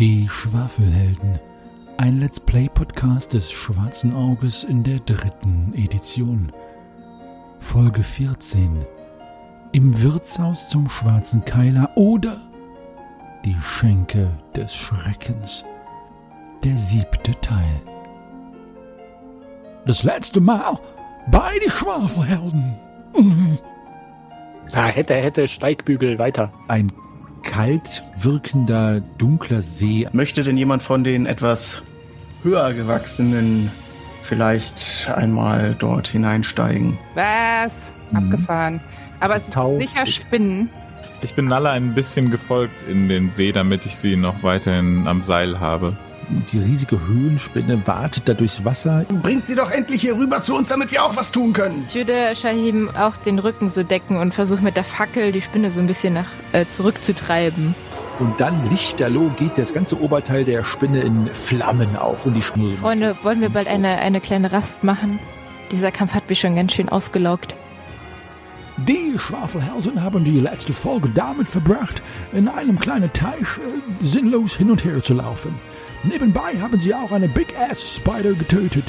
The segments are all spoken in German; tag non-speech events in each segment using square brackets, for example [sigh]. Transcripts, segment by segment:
Die Schwafelhelden. Ein Let's Play Podcast des Schwarzen Auges in der dritten Edition. Folge 14. Im Wirtshaus zum Schwarzen Keiler oder Die Schenke des Schreckens. Der siebte Teil. Das letzte Mal bei die Schwafelhelden. Da hätte, hätte, Steigbügel weiter. Ein kalt wirkender, dunkler See. Möchte denn jemand von den etwas höher gewachsenen vielleicht einmal dort hineinsteigen? Was? Mhm. Abgefahren. Aber Das es ist ist Tau. sicher Spinnen. Ich bin Nalla ein bisschen gefolgt in den See, damit ich sie noch weiterhin am Seil habe. Die riesige Höhlenspinne wartet da durchs Wasser. Bringt sie doch endlich hier rüber zu uns, damit wir auch was tun können. Ich würde Shahim auch den Rücken so decken und versuche mit der Fackel die Spinne so ein bisschen nach äh, zurückzutreiben. Und dann lichterloh geht das ganze Oberteil der Spinne in Flammen auf und die Schnur. Freunde, wollen wir bald eine, eine kleine Rast machen? Dieser Kampf hat mich schon ganz schön ausgelaugt. Die Schwafelhelden haben die letzte Folge damit verbracht, in einem kleinen Teich äh, sinnlos hin und her zu laufen. Nebenbei haben sie auch eine Big Ass Spider getötet.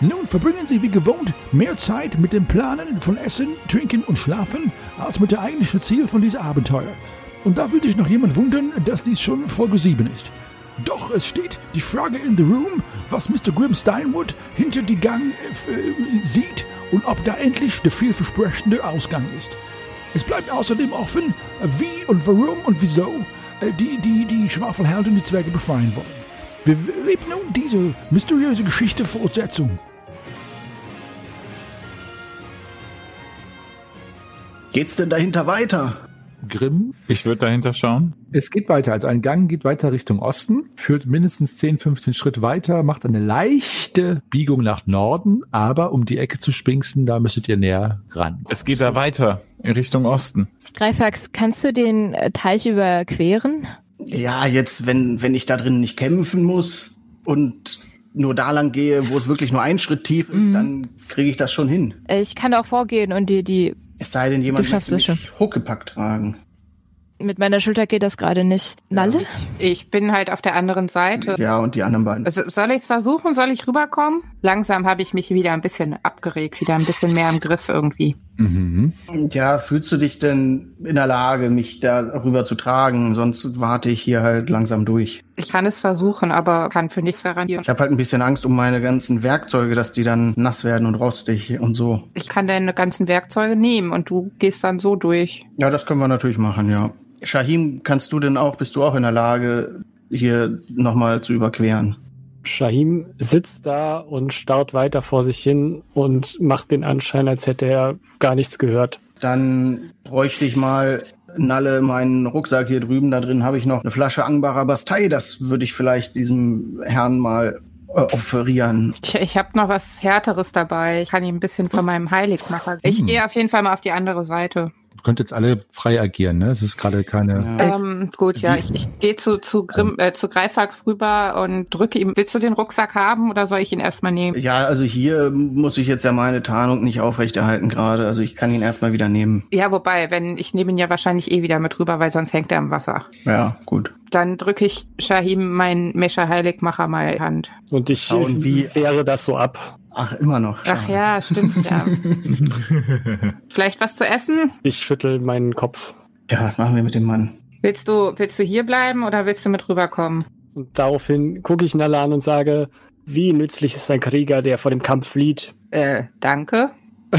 Nun verbringen sie wie gewohnt mehr Zeit mit dem Planen von Essen, Trinken und Schlafen als mit dem eigentlichen Ziel von diesem Abenteuer. Und da würde sich noch jemand wundern, dass dies schon Folge 7 ist. Doch es steht die Frage in the room, was Mr. Grim Steinwood hinter die Gang äh, sieht und ob da endlich der vielversprechende Ausgang ist. Es bleibt außerdem offen, wie und warum und wieso äh, die, die, die Schwafelhelden die Zwerge befreien wollen. Wir leben nun diese mysteriöse Geschichte Fortsetzung. Geht's denn dahinter weiter? Grimm, Ich würde dahinter schauen. es geht weiter. Also ein Gang geht weiter Richtung Osten, führt mindestens 10, 15 Schritt weiter, macht eine leichte Biegung nach Norden, aber um die Ecke zu spinksen, da müsstet ihr näher ran. Es geht da weiter, in Richtung Osten. Greifax, kannst du den äh, Teich überqueren? Ja, jetzt, wenn, wenn ich da drin nicht kämpfen muss und nur da lang gehe, wo es wirklich nur ein Schritt tief ist, Mhm. dann kriege ich das schon hin. Ich kann auch vorgehen und die, die Es sei denn, jemand Du schaffst möchte es mich Huckepack tragen. mit meiner Schulter geht das gerade nicht. Nalle? Ich bin halt auf der anderen Seite. Ja, und die anderen beiden. Also, soll ich es versuchen? Soll ich rüberkommen? Langsam habe ich mich wieder ein bisschen abgeregt, wieder ein bisschen mehr im Griff irgendwie. Mhm. Ja, fühlst du dich denn in der Lage, mich da rüber zu tragen? Sonst warte ich hier halt langsam durch. Ich kann es versuchen, aber kann für nichts garantieren. Ich habe halt ein bisschen Angst um meine ganzen Werkzeuge, dass die dann nass werden und rostig und so. Ich kann deine ganzen Werkzeuge nehmen und du gehst dann so durch. Ja, das können wir natürlich machen, ja. Shahim, kannst du denn auch, bist du auch in der Lage, hier nochmal zu überqueren? Shahim sitzt da und starrt weiter vor sich hin und macht den Anschein, als hätte er gar nichts gehört. Dann bräuchte ich mal Nalle meinen Rucksack hier drüben. Da drin habe ich noch eine Flasche Angbarer Bastei. Das würde ich vielleicht diesem Herrn mal äh, offerieren. Ich, ich habe noch was Härteres dabei. Ich kann ihm ein bisschen von meinem Heiligmacher. Ich Hm. gehe auf jeden Fall mal auf die andere Seite. Ihr könnt jetzt alle frei agieren, ne? Es ist gerade keine. Ja. Ähm, gut, ja, ich, ich gehe zu, zu, Grimm, äh, zu Greifax rüber und drücke ihm. Willst du den Rucksack haben oder soll ich ihn erstmal nehmen? Ja, also hier muss ich jetzt ja meine Tarnung nicht aufrechterhalten gerade. Also ich kann ihn erstmal wieder nehmen. Ja, wobei, wenn ich nehme ihn ja wahrscheinlich eh wieder mit rüber, weil sonst hängt er im Wasser. Ja, gut. Dann drücke ich Shahim meinen Mescher Heiligmacher mal in die Hand. Und ich Schauen, wie- wehre das so ab. Ach, immer noch. Ach Schade. ja, stimmt ja. [laughs] Vielleicht was zu essen? Ich schüttel meinen Kopf. Ja, was machen wir mit dem Mann? Willst du, willst du hier bleiben oder willst du mit rüberkommen? Und daraufhin gucke ich Nala an und sage, wie nützlich ist ein Krieger, der vor dem Kampf flieht? Äh, danke. [laughs]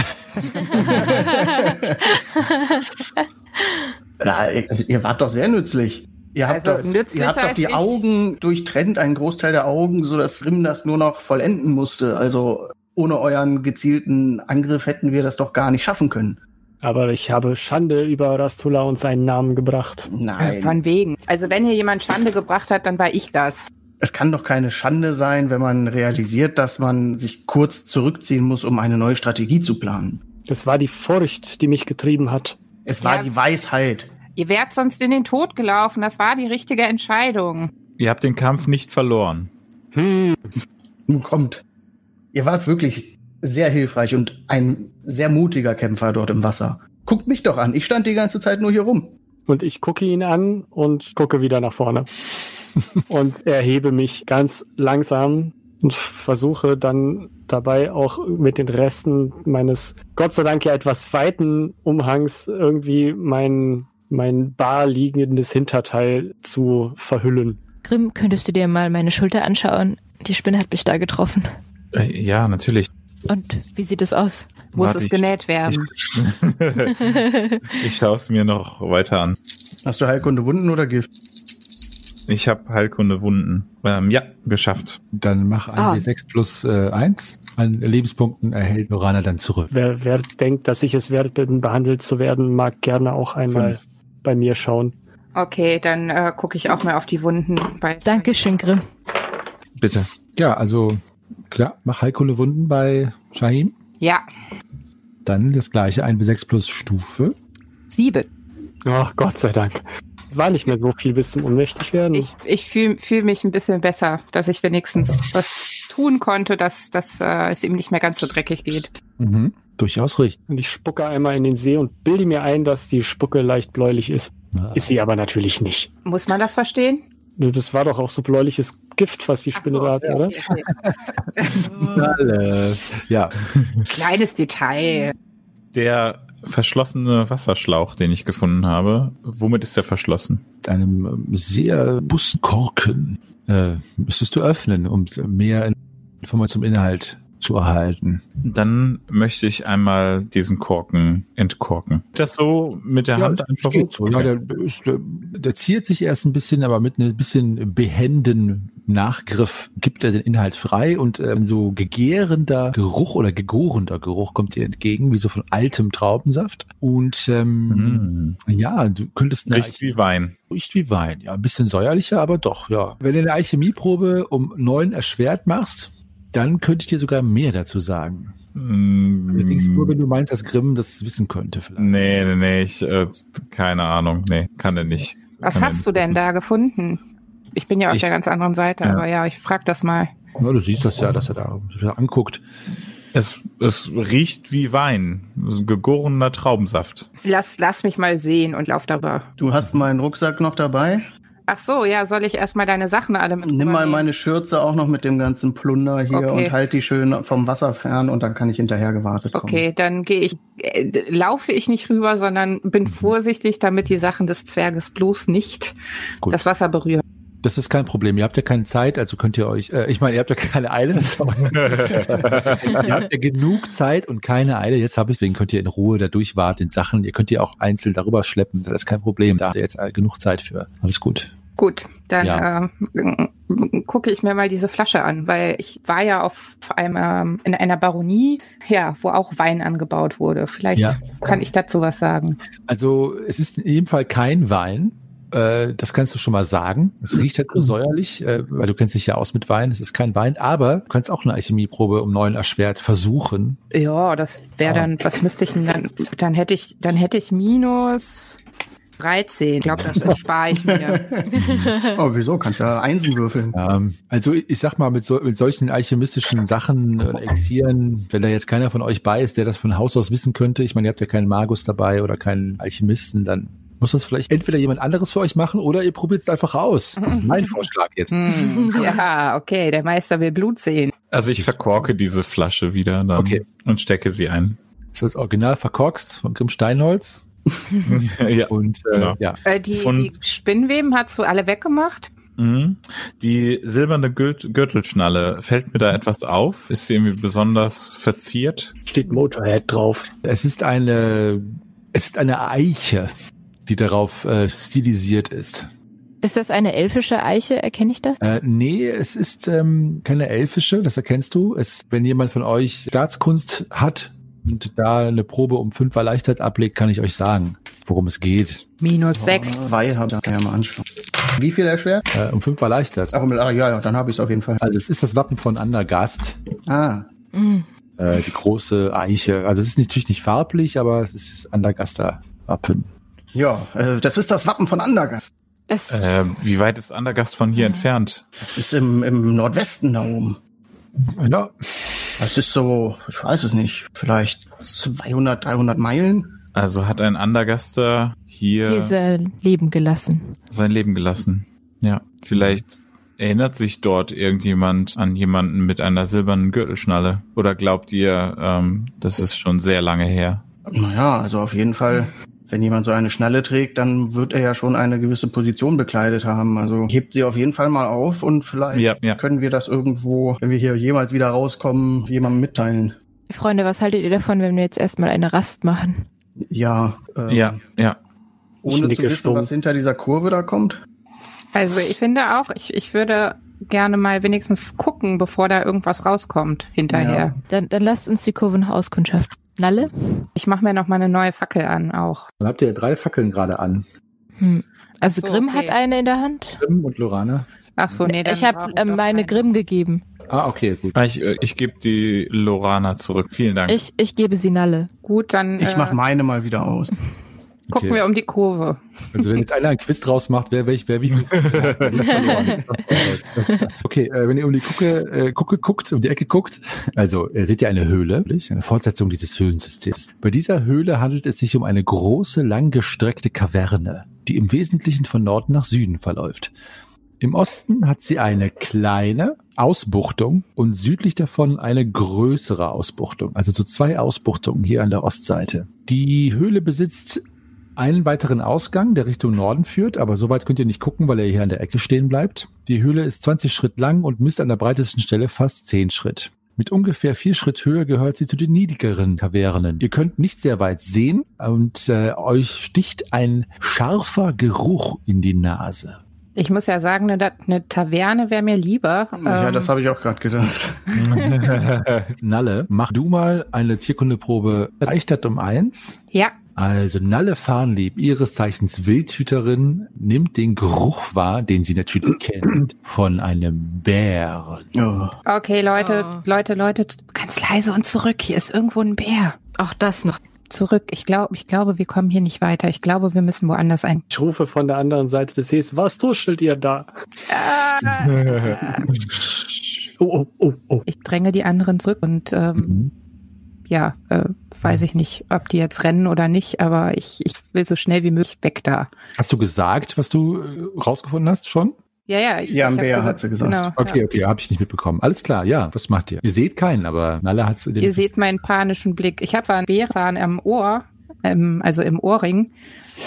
Ja, also ihr wart doch sehr nützlich. Ihr habt, Also doch, ihr habt doch die. Augen durchtrennt, einen Großteil der Augen, so dass Rim das nur noch vollenden musste. Also ohne euren gezielten Angriff hätten wir das doch gar nicht schaffen können. Aber ich habe Schande über Rastula und seinen Namen gebracht. Nein. Äh, Von wegen. Also wenn hier jemand Schande gebracht hat, dann war ich das. Es kann doch keine Schande sein, wenn man realisiert, dass man sich kurz zurückziehen muss, um eine neue Strategie zu planen. Das war die Furcht, die mich getrieben hat. Es war Ja. die Weisheit. Ihr wärt sonst in den Tod gelaufen. Das war die richtige Entscheidung. Ihr habt den Kampf nicht verloren. Hm, Nun kommt. Ihr wart wirklich sehr hilfreich und ein sehr mutiger Kämpfer dort im Wasser. Guckt mich doch an. Ich stand die ganze Zeit nur hier rum. Und ich gucke ihn an und gucke wieder nach vorne. [laughs] und erhebe mich ganz langsam und versuche dann dabei auch mit den Resten meines Gott sei Dank ja etwas weiten Umhangs irgendwie mein, mein bar liegendes Hinterteil zu verhüllen. Grimm, könntest du dir mal meine Schulter anschauen? Die Spinne hat mich da getroffen. Äh, ja, natürlich. Und wie sieht es aus? Muss Warte, es ich- genäht werden? [laughs] ich schaue es mir noch weiter an. Hast du Heilkunde Wunden oder Gift? Ich habe Heilkunde Wunden. Ähm, ja, geschafft. Dann mach ein Ah. W6 plus äh, 1 an Lebenspunkten, erhält Norana dann zurück. Wer, wer denkt, dass ich es wert bin, behandelt zu werden, mag gerne auch einmal Fünf. Bei mir schauen. Okay, dann äh, gucke ich auch mal auf die Wunden. Bei Dankeschön, Grimm. Bitte. Ja, also klar, mach Heilkunde Wunden bei Shahim. Ja, Dann das gleiche, ein W6 plus Stufe. sieben. Oh, Gott sei Dank. War nicht mehr so viel bis zum Ohnmächtig werden. Ich, ich fühle fühl mich ein bisschen besser, dass ich wenigstens was tun konnte, dass, dass äh, es ihm nicht mehr ganz so dreckig geht. Mhm. Durchaus richtig. und ich spucke einmal in den See und bilde mir ein, dass die Spucke leicht bläulich ist. Ja. Ist sie aber natürlich nicht. Muss man das verstehen? Das war doch auch so bläuliches Gift, was die Spinne so, da hat, okay, oder? okay. [laughs] Ja, Kleines Detail. Der verschlossene Wasserschlauch, den ich gefunden habe, womit ist der verschlossen? mit einem sehr busten Korken äh, müsstest du öffnen, um mehr Informationen zum Inhalt zu erhalten. Dann möchte ich einmal diesen Korken entkorken. Das so mit der Hand das einfach geht so. Ja, der, äh, der ziert sich erst ein bisschen, aber mit einem bisschen behenden Nachgriff gibt er den Inhalt frei und ähm, so gegärender Geruch oder gegorender Geruch kommt dir entgegen, wie so von altem Traubensaft. Und ähm, Mm. ja, du könntest Riecht wie Wein. Riecht wie Wein, ja. Ein bisschen säuerlicher, aber doch, ja. Wenn du eine Alchemieprobe um neun erschwert machst, dann könnte ich dir sogar mehr dazu sagen. Allerdings nur, wenn Mm. du meinst, dass Grimm das wissen könnte vielleicht. Nee, nee, nee, ich, äh, keine Ahnung. Nee, kann er nicht. Was Kann hast du denn da gefunden? Ich bin ja auf Ich- der ganz anderen Seite, Ja. aber ja, ich frag das mal. Ja, du siehst das ja, dass er da anguckt. Es, es riecht wie Wein. Gegorener Traubensaft. Lass, lass mich mal sehen und lauf darüber. Du hast meinen Rucksack noch dabei. Ach so, ja, soll ich erstmal deine Sachen alle mit Nimm mal meine Schürze auch noch mit dem ganzen Plunder hier Okay. und halt die schön vom Wasser fern und dann kann ich hinterher gewartet kommen. Okay, dann gehe ich, äh, laufe ich nicht rüber, sondern bin Mhm. vorsichtig, damit die Sachen des Zwerges bloß nicht Gut. das Wasser berühren. Das ist kein Problem. Ihr habt ja keine Zeit, also könnt ihr euch, äh, ich meine, ihr habt ja keine Eile. [laughs] ihr habt ja genug Zeit und keine Eile. Jetzt habe ich, deswegen könnt ihr in Ruhe da durchwarten, den Sachen. Ihr könnt die auch einzeln darüber schleppen. Das ist kein Problem. Da habt ihr jetzt äh, genug Zeit für. Alles gut. Gut, dann Ja. äh, gucke ich mir mal diese Flasche an, weil ich war ja auf einem ähm, in einer Baronie, ja, wo auch Wein angebaut wurde. Vielleicht Ja. kann ich dazu was sagen. Also es ist in jedem Fall kein Wein. Äh, das kannst du schon mal sagen. Es riecht halt nur säuerlich, äh, weil du kennst dich ja aus mit Wein. Es ist kein Wein, aber du kannst auch eine Alchemieprobe um neun erschwert versuchen. Ja, das wäre Ah. dann, was müsste ich denn dann? Dann hätte ich, dann hätte ich minus 13. Ich glaube, das erspare ich mir. [laughs] Oh, wieso? Kannst ja Einsen würfeln. Ähm, also ich sag mal, mit, so, mit solchen alchemistischen Sachen, äh, Elixieren, wenn da jetzt keiner von euch bei ist, der das von Haus aus wissen könnte, ich meine, ihr habt ja keinen Magus dabei oder keinen Alchemisten, dann muss das vielleicht entweder jemand anderes für euch machen oder ihr probiert es einfach aus. Das ist mein [laughs] Vorschlag jetzt. Hm, [laughs] ja, okay, der Meister will Blut sehen. Also ich verkorke diese Flasche wieder dann Okay. und stecke sie ein. Das ist das Original verkorkst von Grimm Steinholz. [laughs] ja. Und äh, Genau. ja, Äh, die, Von- die Spinnweben hast du alle weggemacht? Mhm. Die silberne Gürt Gürtelschnalle, fällt mir da etwas auf? Ist sie irgendwie besonders verziert? Steht Motorhead drauf. es ist eine, es ist eine Eiche, die darauf äh, stilisiert ist. Ist das eine elfische Eiche? Erkenne ich das? Äh, nee, es ist ähm, keine elfische, das erkennst du. Es, wenn jemand von euch Staatskunst hat und da eine Probe um fünf erleichtert ablegt, kann ich euch sagen, worum es geht. Minus sechs. Zwei hab ich ja mal anschauen. Wie viel erschwert? Äh, um fünf erleichtert. Ach, ah, ja, ja, dann habe ich es auf jeden Fall. Also es ist das Wappen von Andergast, Ah, Mm. äh, die große Eiche. Also es ist natürlich nicht farblich, aber es ist das Andergaster Wappen. Ja, äh, das ist das Wappen von Andergast. Äh, wie weit ist Andergast von hier Mhm. entfernt? Das ist im, im Nordwesten da oben. Ja, Das ist so, ich weiß es nicht, vielleicht 200, 300 Meilen. Also hat ein Andergaster hier hier ist er Leben gelassen. sein Leben gelassen. Ja, vielleicht erinnert sich dort irgendjemand an jemanden mit einer silbernen Gürtelschnalle. Oder glaubt ihr, ähm, das ist schon sehr lange her? Naja, also auf jeden Fall, wenn jemand so eine Schnalle trägt, dann wird er ja schon eine gewisse Position bekleidet haben. Also hebt sie auf jeden Fall mal auf und vielleicht Ja, ja. können wir das irgendwo, wenn wir hier jemals wieder rauskommen, jemandem mitteilen. Freunde, was haltet ihr davon, wenn wir jetzt erstmal eine Rast machen? Ja, ähm, Ja, ja. ohne zu wissen, stumm. was hinter dieser Kurve da kommt. Also ich finde auch, ich, ich würde gerne mal wenigstens gucken, bevor da irgendwas rauskommt hinterher. Dann, dann lasst uns die Kurve noch auskundschaften. Nalle? Ich mache mir noch mal eine neue Fackel an auch. Dann habt ihr ja drei Fackeln gerade an. Hm. Also So, Grimm okay. hat eine in der Hand. Grimm und Lorana. Ach so, nee, dann ich habe ähm, doch meine keine. Grimm gegeben. Ah, okay, gut. Ah, Ich, äh, ich gebe die Lorana zurück. Vielen Dank. Ich, ich gebe sie Nalle. Gut, dann Ich äh, mach meine mal wieder aus. Gucken Okay. wir um die Kurve. Also wenn jetzt einer ein Quiz draus macht, wer welch, wer wie viel. [laughs] Okay, äh, wenn ihr um die Gucke, äh, Gucke guckt, um die Ecke guckt, also äh, seht ihr eine Höhle, eine Fortsetzung dieses Höhlensystems. Bei dieser Höhle handelt es sich um eine große, langgestreckte Kaverne, die im Wesentlichen von Norden nach Süden verläuft. Im Osten hat sie eine kleine Ausbuchtung und südlich davon eine größere Ausbuchtung. Also so zwei Ausbuchtungen hier an der Ostseite. Die Höhle besitzt einen weiteren Ausgang, der Richtung Norden führt, aber so weit könnt ihr nicht gucken, weil er hier an der Ecke stehen bleibt. Die Höhle ist 20 Schritt lang und misst an der breitesten Stelle fast 10 Schritt. Mit ungefähr vier Schritt Höhe gehört sie zu den niedrigeren Kavernen. Ihr könnt nicht sehr weit sehen und äh, euch sticht ein scharfer Geruch in die Nase. Ich muss ja sagen, eine, eine Taverne wäre mir lieber. ja, Ähm, das habe ich auch gerade gedacht. [laughs] Nalle, mach du mal eine Tierkundeprobe Leichtert um eins. ja, Also Nalle Farnlieb, ihres Zeichens Wildhüterin, nimmt den Geruch wahr, den sie natürlich [clears throat] kennt, von einem Bären. Oh. okay, Leute, Oh. Leute, Leute, ganz leise und zurück. Hier ist irgendwo ein Bär. Auch das noch. Zurück. Ich glaube, ich glaube, wir kommen hier nicht weiter. Ich glaube, wir müssen woanders ein. Ich rufe von der anderen Seite des Sees, was tuschelt ihr da? [laughs] Oh, oh, oh, oh. Ich dränge die anderen zurück und ähm, Mhm. ja, äh, weiß ich nicht, ob die jetzt rennen oder nicht, aber ich, ich will so schnell wie möglich weg da. Hast du gesagt, was du äh, rausgefunden hast schon? Ja, ja. Ich, Ja, ein ich Bär hat sie gesagt. Genau, Okay, ja. okay, habe ich nicht mitbekommen. Alles klar, ja, was macht ihr? Ihr seht keinen, aber Nalle hat es Ihr seht meinen panischen Blick. Ich habe einen Bärzahn am Ohr, ähm, also im Ohrring,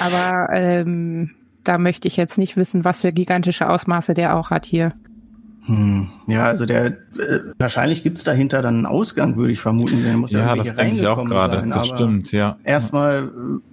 aber ähm, da möchte ich jetzt nicht wissen, was für gigantische Ausmaße der auch hat hier. Hm. Ja, also der äh, wahrscheinlich gibt's dahinter dann einen Ausgang, würde ich vermuten. Der muss ja, ja, irgendwie das hier denke ich auch reingekommen gerade. sein, Das aber stimmt, ja. Erstmal äh,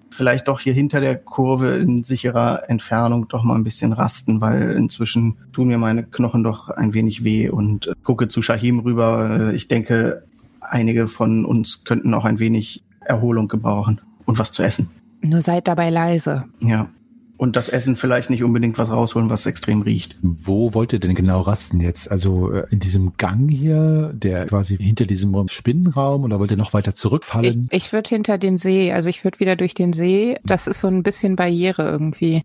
vielleicht doch hier hinter der Kurve in sicherer Entfernung doch mal ein bisschen rasten, weil inzwischen tun mir meine Knochen doch ein wenig weh und äh, gucke zu Shahim rüber. Äh, ich denke, einige von uns könnten auch ein wenig Erholung gebrauchen und was zu essen. Nur seid dabei leise. Ja. Und das Essen vielleicht nicht unbedingt was rausholen, was extrem riecht. Wo wollt ihr denn genau rasten jetzt? Also äh, in diesem Gang hier, der quasi hinter diesem Spinnenraum oder wollt ihr noch weiter Ich, zurückfallen? ich würde hinter den See, also ich würde wieder durch den See. Das ist so ein bisschen Barriere irgendwie.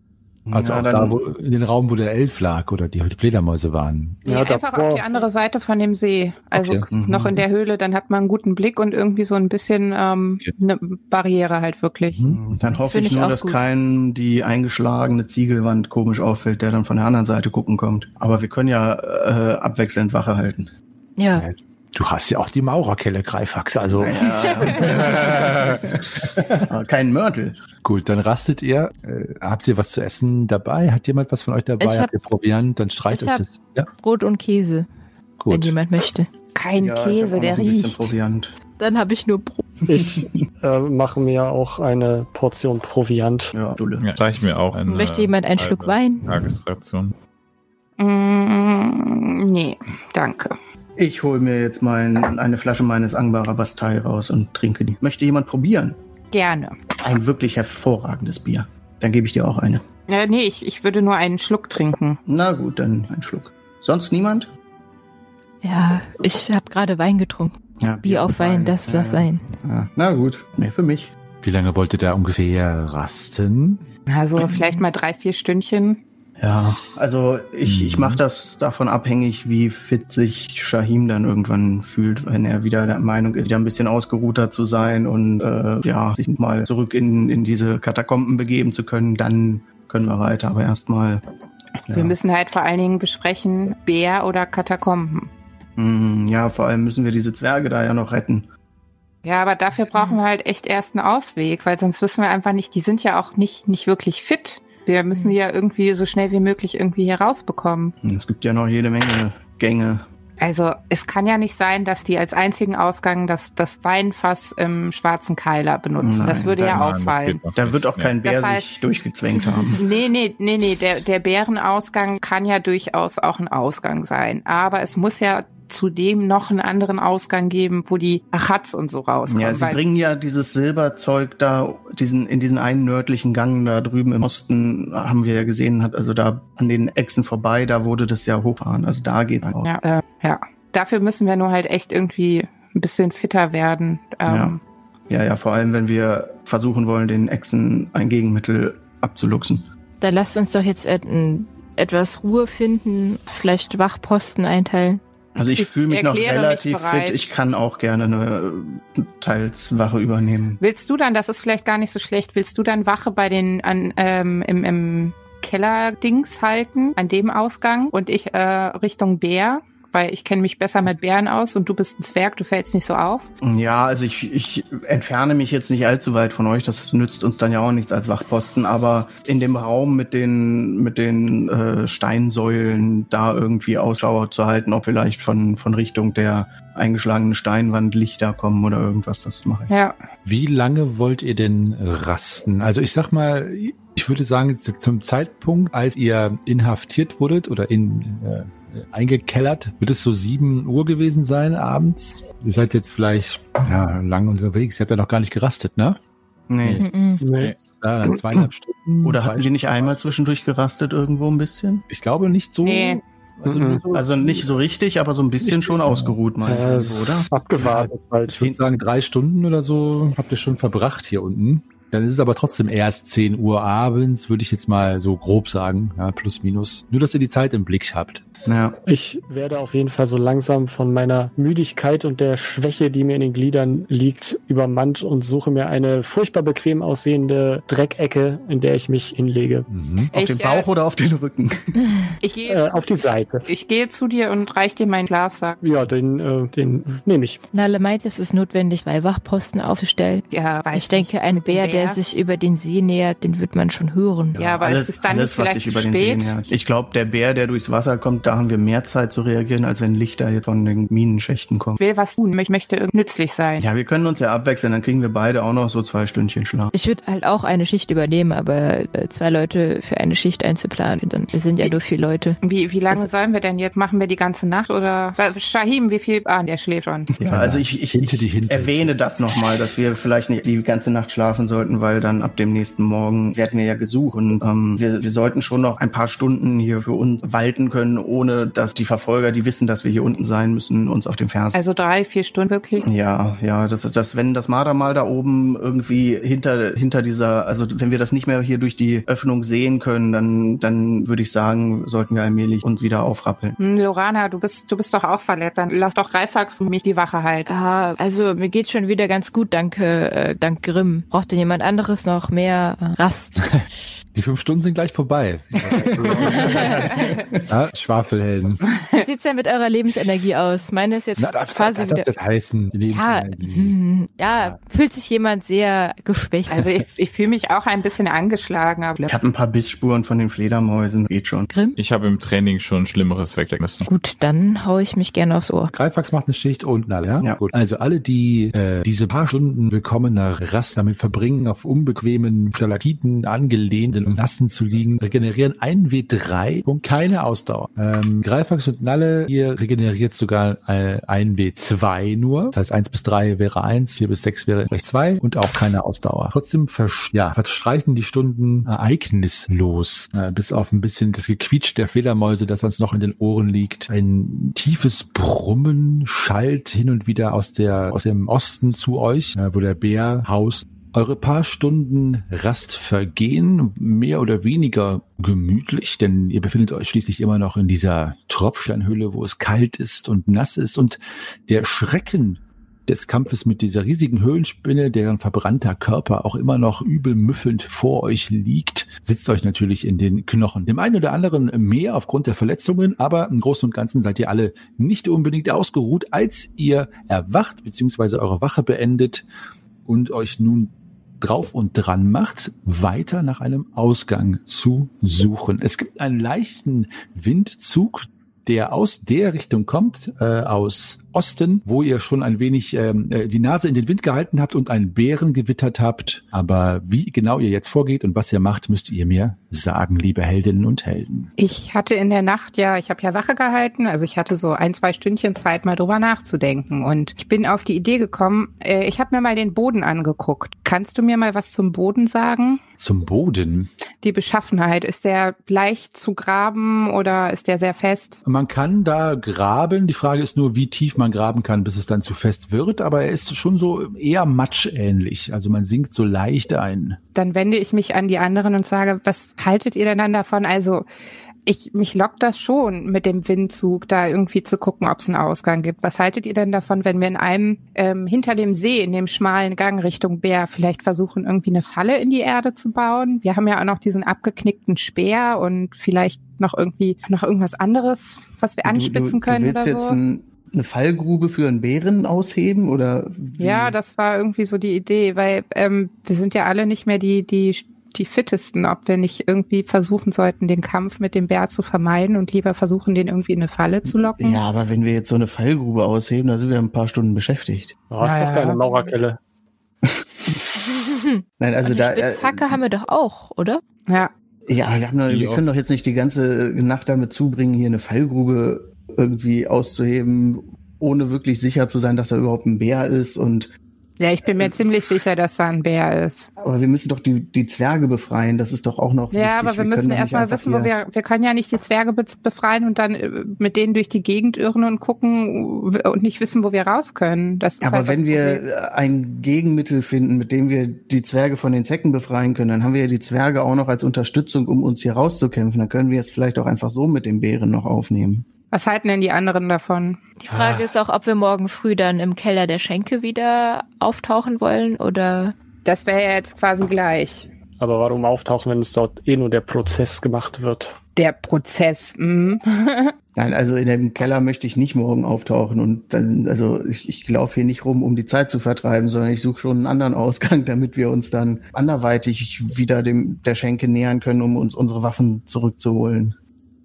Also Ja, auch dann- da, wo, in den Raum, wo der Elf lag oder die, Fledermäuse waren. Nee, Ja, einfach davor- auf die andere Seite von dem See. Also Okay. Mhm. noch in der Höhle, dann hat man einen guten Blick und irgendwie so ein bisschen ähm, Okay. eine Barriere halt wirklich. Mhm. Dann hoffe Finde ich ich nur, dass gut. kein die eingeschlagene Ziegelwand komisch auffällt, der dann von der anderen Seite gucken kommt. Aber wir können ja äh, abwechselnd Wache halten. Ja. Du hast ja auch die Maurerkelle, Greifax, also. Ja. [laughs] Kein Mörtel. Gut, dann rastet ihr. Äh, habt ihr was zu essen dabei? Hat jemand was von euch dabei? Ich hab- habt ihr Proviant? Dann streicht ich euch das. Ja, Brot und Käse, wenn gut. jemand möchte. Kein Ja, Käse, der riecht. Proviant. Dann habe ich nur Brot. Ich äh, mache mir auch eine Portion Proviant. Ja, Dulle. Ja, reicht mir auch eine Möchte jemand einen Schluck Wein? Tagesration. Mm, nee, danke. Ich hole mir jetzt mein, eine Flasche meines Angbarer Bastei raus und trinke die. Möchte jemand probieren? Gerne. Ein wirklich hervorragendes Bier. Dann gebe ich dir auch eine. Äh, nee, ich, ich würde nur einen Schluck trinken. Na gut, dann ein Schluck. Sonst niemand? Ja, ich habe gerade Wein getrunken. Ja, Bier auf Wein, das Ja, lass sein. Ja, na gut, mehr für mich. Wie lange wollt ihr da ungefähr rasten? Also vielleicht mal drei, vier Stündchen. Ja, also ich, Mhm. ich mache das davon abhängig, wie fit sich Shahim dann irgendwann fühlt, wenn er wieder der Meinung ist, wieder ein bisschen ausgeruhter zu sein und äh, ja, sich mal zurück in, in diese Katakomben begeben zu können, dann können wir weiter. Aber erstmal Wir Ja. müssen halt vor allen Dingen besprechen, Bär oder Katakomben. Mm, Ja, vor allem müssen wir diese Zwerge da ja noch retten. Ja, aber dafür brauchen wir halt echt erst einen Ausweg, weil sonst wissen wir einfach nicht, die sind ja auch nicht, nicht wirklich fit. Wir müssen die ja irgendwie so schnell wie möglich irgendwie hier rausbekommen. Es gibt ja noch jede Menge Gänge. Also es kann ja nicht sein, dass die als einzigen Ausgang das, das Weinfass im schwarzen Keiler benutzen. Nein, das würde ja nein, das auffallen. Da wird auch kein Das Bär heißt- sich durchgezwängt haben. [laughs] Nee, nee, nee, nee, der, der Bärenausgang kann ja durchaus auch ein Ausgang sein. Aber es muss ja zudem noch einen anderen Ausgang geben, wo die Achats und so rauskommen. Ja, sie bringen ja dieses Silberzeug da, diesen, in diesen einen nördlichen Gang da drüben im Osten, haben wir ja gesehen, hat also da an den Echsen vorbei, da wurde das ja hochfahren. Also da geht man auch. Ja, äh, ja. Dafür müssen wir nur halt echt irgendwie ein bisschen fitter werden. Ähm, Ja, ja, vor allem, wenn wir versuchen wollen, den Echsen ein Gegenmittel abzuluxen. Dann lasst uns doch jetzt et etwas Ruhe finden, vielleicht Wachposten einteilen. Also ich, fühle mich noch mich relativ bereit. fit. Ich kann auch gerne eine äh, Teilswache übernehmen. Willst du dann, das ist vielleicht gar nicht so schlecht, willst du dann Wache bei den an, ähm, im, im Keller-Dings halten, an dem Ausgang und ich äh, Richtung Bär? Weil ich kenne mich besser mit Bären aus und du bist ein Zwerg, du fällst nicht so auf. Ja, also ich, ich entferne mich jetzt nicht allzu weit von euch. Das nützt uns dann ja auch nichts als Wachposten. Aber in dem Raum mit den mit den äh, Steinsäulen da irgendwie Ausschau zu halten, ob vielleicht von von Richtung der eingeschlagenen Steinwand Lichter kommen oder irgendwas. Das mache ich. Ja. Wie lange wollt ihr denn rasten? Also ich sag mal, ich würde sagen, zum Zeitpunkt, als ihr inhaftiert wurdet oder in, äh, eingekellert, wird es so 7 Uhr gewesen sein abends. Ihr seid jetzt vielleicht ja, lang unterwegs. Ihr habt ja noch gar nicht gerastet, ne? Nee. Mhm. Nee. Ja, dann zweieinhalb Stunden. Oder hatten wir nicht einmal zwischendurch gerastet irgendwo ein bisschen? Ich glaube nicht so. Nee. Also, Mhm. so Also nicht so richtig, aber so ein bisschen schon ausgeruht, mal, Äh, oder? Abgewartet halt. Ich würde sagen, drei Stunden oder so habt ihr schon verbracht hier unten. Dann ist es aber trotzdem erst 10 Uhr abends, würde ich jetzt mal so grob sagen, ja, plus minus. Nur, dass ihr die Zeit im Blick habt. Ja. Ich werde auf jeden Fall so langsam von meiner Müdigkeit und der Schwäche, die mir in den Gliedern liegt, übermannt und suche mir eine furchtbar bequem aussehende Dreckecke, in der ich mich hinlege. Mhm. Auf Ich, den äh, Bauch oder auf den Rücken? Ich gehe Äh, auf die Seite. ich gehe zu dir und reich dir meinen Schlafsack. Ja, den, äh, den nehme ich. Nalle meint, es ist notwendig, zwei Wachposten aufzustellen. Ja, weiß Ich denke, ein Bär, der Bär? sich über den See nähert, den wird man schon hören. Ja, aber es ist dann nicht vielleicht sich zu über den spät? See nähert. Ich glaube, der Bär, der durchs Wasser kommt, da haben wir mehr Zeit zu reagieren, als wenn Lichter hier von den Minenschächten kommen. Ich will was tun, ich möchte irgendwie nützlich sein. Ja, wir können uns ja abwechseln, dann kriegen wir beide auch noch so zwei Stündchen Schlaf. Ich würde halt auch eine Schicht übernehmen, aber äh, zwei Leute für eine Schicht einzuplanen, dann wir sind ja nur vier Leute. Wie, wie lange sollen wir denn jetzt? Machen wir die ganze Nacht oder? Shahim, wie viel? Ah, der schläft schon. Ja, also ich, ich, Hinte die Hinte. erwähne das nochmal, dass wir vielleicht nicht die ganze Nacht schlafen sollten, weil dann ab dem nächsten Morgen werden wir ja gesucht. Und ähm, wir, wir sollten schon noch ein paar Stunden hier für uns walten können, ohne dass die Verfolger, die wissen, dass wir hier unten sein müssen, uns auf dem Fersen. Also drei, vier Stunden wirklich? Ja, ja, das ist das, wenn das Marder mal da oben irgendwie hinter, hinter dieser, also wenn wir das nicht mehr hier durch die Öffnung sehen können, dann, dann würde ich sagen, sollten wir allmählich uns wieder aufrappeln. Hm, Lorana, du bist, du bist doch auch verletzt. Dann lass doch Greifax und mich die Wache halten. Ah, also mir geht's schon wieder ganz gut, danke, äh, dank Grimm. Braucht denn jemand anderes noch mehr äh, Rast? [laughs] Die fünf Stunden sind gleich vorbei. [laughs] ja, Schwafelhelden. Wie sieht's denn mit eurer Lebensenergie aus? Meine ist jetzt Na, das, quasi das, wieder. das heißen die Ja, Lebensenergie. hm, ja, fühlt sich jemand sehr geschwächt. Also ich, ich fühle mich auch ein bisschen angeschlagen, aber Ich habe ein paar Bissspuren von den Fledermäusen, geht schon. Grimm? Ich habe im Training schon Schlimmeres wegdecken müssen. Gut, dann hau ich mich gerne aufs Ohr. Greifax macht eine Schicht unten alle, ja? Ja. Gut. Also alle, die äh, diese paar Stunden willkommener Rast damit verbringen, auf unbequemen Stalakiten angelehnt in Lasten zu liegen, regenerieren ein W3 und keine Ausdauer. Ähm, Greifax und Nalle, ihr regeneriert sogar äh, ein W2 nur. Das heißt, eins bis drei wäre eins, vier bis sechs wäre vielleicht zwei und auch keine Ausdauer. Trotzdem versch ja, verstreichen die Stunden ereignislos, äh, bis auf ein bisschen das Gequietsch der Fledermäuse, das uns noch in den Ohren liegt. Ein tiefes Brummen schallt hin und wieder aus der aus dem Osten zu euch, äh, wo der Bär haust. Eure paar Stunden Rast vergehen, mehr oder weniger gemütlich, denn ihr befindet euch schließlich immer noch in dieser Tropfsteinhöhle, wo es kalt ist und nass ist und der Schrecken des Kampfes mit dieser riesigen Höhlenspinne, deren verbrannter Körper auch immer noch übel müffelnd vor euch liegt, sitzt euch natürlich in den Knochen. Dem einen oder anderen mehr aufgrund der Verletzungen, aber im Großen und Ganzen seid ihr alle nicht unbedingt ausgeruht, als ihr erwacht bzw. eure Wache beendet und euch nun drauf und dran macht, weiter nach einem Ausgang zu suchen. Es gibt einen leichten Windzug, der aus der Richtung kommt, äh, aus Osten, wo ihr schon ein wenig ähm, äh, die Nase in den Wind gehalten habt und einen Bären gewittert habt. Aber wie genau ihr jetzt vorgeht und was ihr macht, müsst ihr mir sagen, liebe Heldinnen und Helden. Ich hatte in der Nacht ja, ich habe ja Wache gehalten, also ich hatte so ein, zwei Stündchen Zeit, mal drüber nachzudenken. Und ich bin auf die Idee gekommen, äh, ich habe mir mal den Boden angeguckt. Kannst du mir mal was zum Boden sagen? Zum Boden? Die Beschaffenheit, ist der leicht zu graben oder ist der sehr fest? Man kann da graben. Die Frage ist nur, wie tief man graben kann, bis es dann zu fest wird. Aber er ist schon so eher matschähnlich. Also man sinkt so leicht ein. Dann wende ich mich an die anderen und sage, was haltet ihr denn dann davon? Also ich, mich lockt das schon, mit dem Windzug da irgendwie zu gucken, ob es einen Ausgang gibt. Was haltet ihr denn davon, wenn wir in einem ähm, hinter dem See, in dem schmalen Gang Richtung Bär, vielleicht versuchen, irgendwie eine Falle in die Erde zu bauen? Wir haben ja auch noch diesen abgeknickten Speer und vielleicht noch irgendwie noch irgendwas anderes, was wir anspitzen du, du, können du willst oder jetzt so. ein, eine Fallgrube für einen Bären ausheben oder? Wie? Ja, das war irgendwie so die Idee, weil ähm, wir sind ja alle nicht mehr die, die, die fittesten, ob wir nicht irgendwie versuchen sollten, den Kampf mit dem Bär zu vermeiden und lieber versuchen, den irgendwie in eine Falle zu locken. Ja, aber wenn wir jetzt so eine Fallgrube ausheben, da sind wir ein paar Stunden beschäftigt. Du hast Ja, doch deine Maurerkelle. [laughs] [laughs] Nein, also Eine da. äh, Spitzhacke haben wir doch auch, oder? Ja, Ja, wir, haben wir können doch jetzt nicht die ganze Nacht damit zubringen, hier eine Fallgrube irgendwie auszuheben, ohne wirklich sicher zu sein, dass da überhaupt ein Bär ist. Und ja, ich bin mir ziemlich sicher, dass da ein Bär ist. aber wir müssen doch die, die Zwerge befreien. Das ist doch auch noch Ja, wichtig. aber wir können müssen erstmal wissen, wo wir, wir können ja nicht die Zwerge be befreien und dann äh, mit denen durch die Gegend irren und gucken und nicht wissen, wo wir raus können. Das Aber halt wenn wir äh, ein Gegenmittel finden, mit dem wir die Zwerge von den Zecken befreien können, dann haben wir ja die Zwerge auch noch als Unterstützung, um uns hier rauszukämpfen. Dann können wir es vielleicht auch einfach so mit dem Bären noch aufnehmen. Was halten denn die anderen davon? Die Frage Ah. ist auch, ob wir morgen früh dann im Keller der Schenke wieder auftauchen wollen oder Das wäre ja jetzt quasi gleich. Aber warum auftauchen, wenn es dort eh nur der Prozess gemacht wird? Der Prozess. Mhm. [laughs] Nein, also in dem Keller möchte ich nicht morgen auftauchen und dann, also ich, ich laufe hier nicht rum, um die Zeit zu vertreiben, sondern ich suche schon einen anderen Ausgang, [laughs] damit wir uns dann anderweitig wieder dem der Schenke nähern können, um uns unsere Waffen zurückzuholen.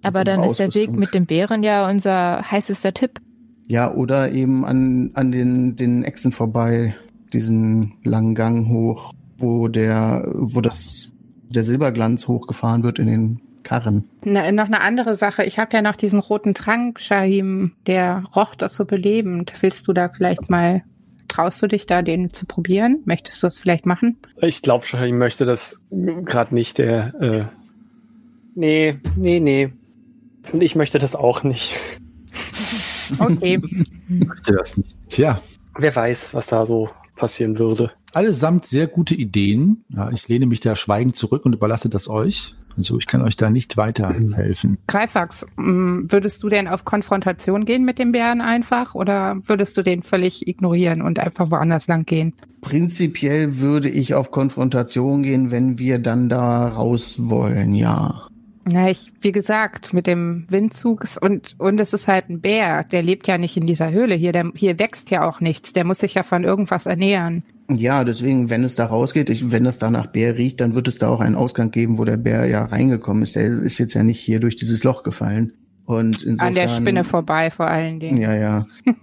Aber dann ist der Weg mit dem Bären ja unser heißester Tipp. Ja, oder eben an, an den, den Echsen vorbei, diesen langen Gang hoch, wo der, wo das, der Silberglanz hochgefahren wird in den Karren. Na, noch eine andere Sache. Ich habe ja noch diesen roten Trank, Shahim, der roch das so belebend. Willst du da vielleicht mal, traust du dich da, den zu probieren? Möchtest du das vielleicht machen? Ich glaube ich möchte das gerade nicht. Der, äh, nee, nee, nee. Und ich möchte das auch nicht. [laughs] Okay. Möchte das nicht. Tja, Wer weiß, was da so passieren würde. allesamt sehr gute Ideen. Ja, ich lehne mich da schweigend zurück und überlasse das euch. Also ich kann euch da nicht weiterhelfen. Greifax, mh, würdest du denn auf Konfrontation gehen mit dem Bären einfach oder würdest du den völlig ignorieren und einfach woanders lang gehen? Prinzipiell würde ich auf Konfrontation gehen, wenn wir dann da raus wollen, ja. Na, ich, wie gesagt, mit dem Windzug und, und es ist halt ein Bär, der lebt ja nicht in dieser Höhle hier, der, hier wächst ja auch nichts, der muss sich ja von irgendwas ernähren. Ja, deswegen, wenn es da rausgeht, ich, wenn das da nach Bär riecht, dann wird es da auch einen Ausgang geben, wo der Bär ja reingekommen ist. Der ist jetzt ja nicht hier durch dieses Loch gefallen. Und insofern, An der Spinne vorbei vor allen Dingen. Ja, ja. [laughs]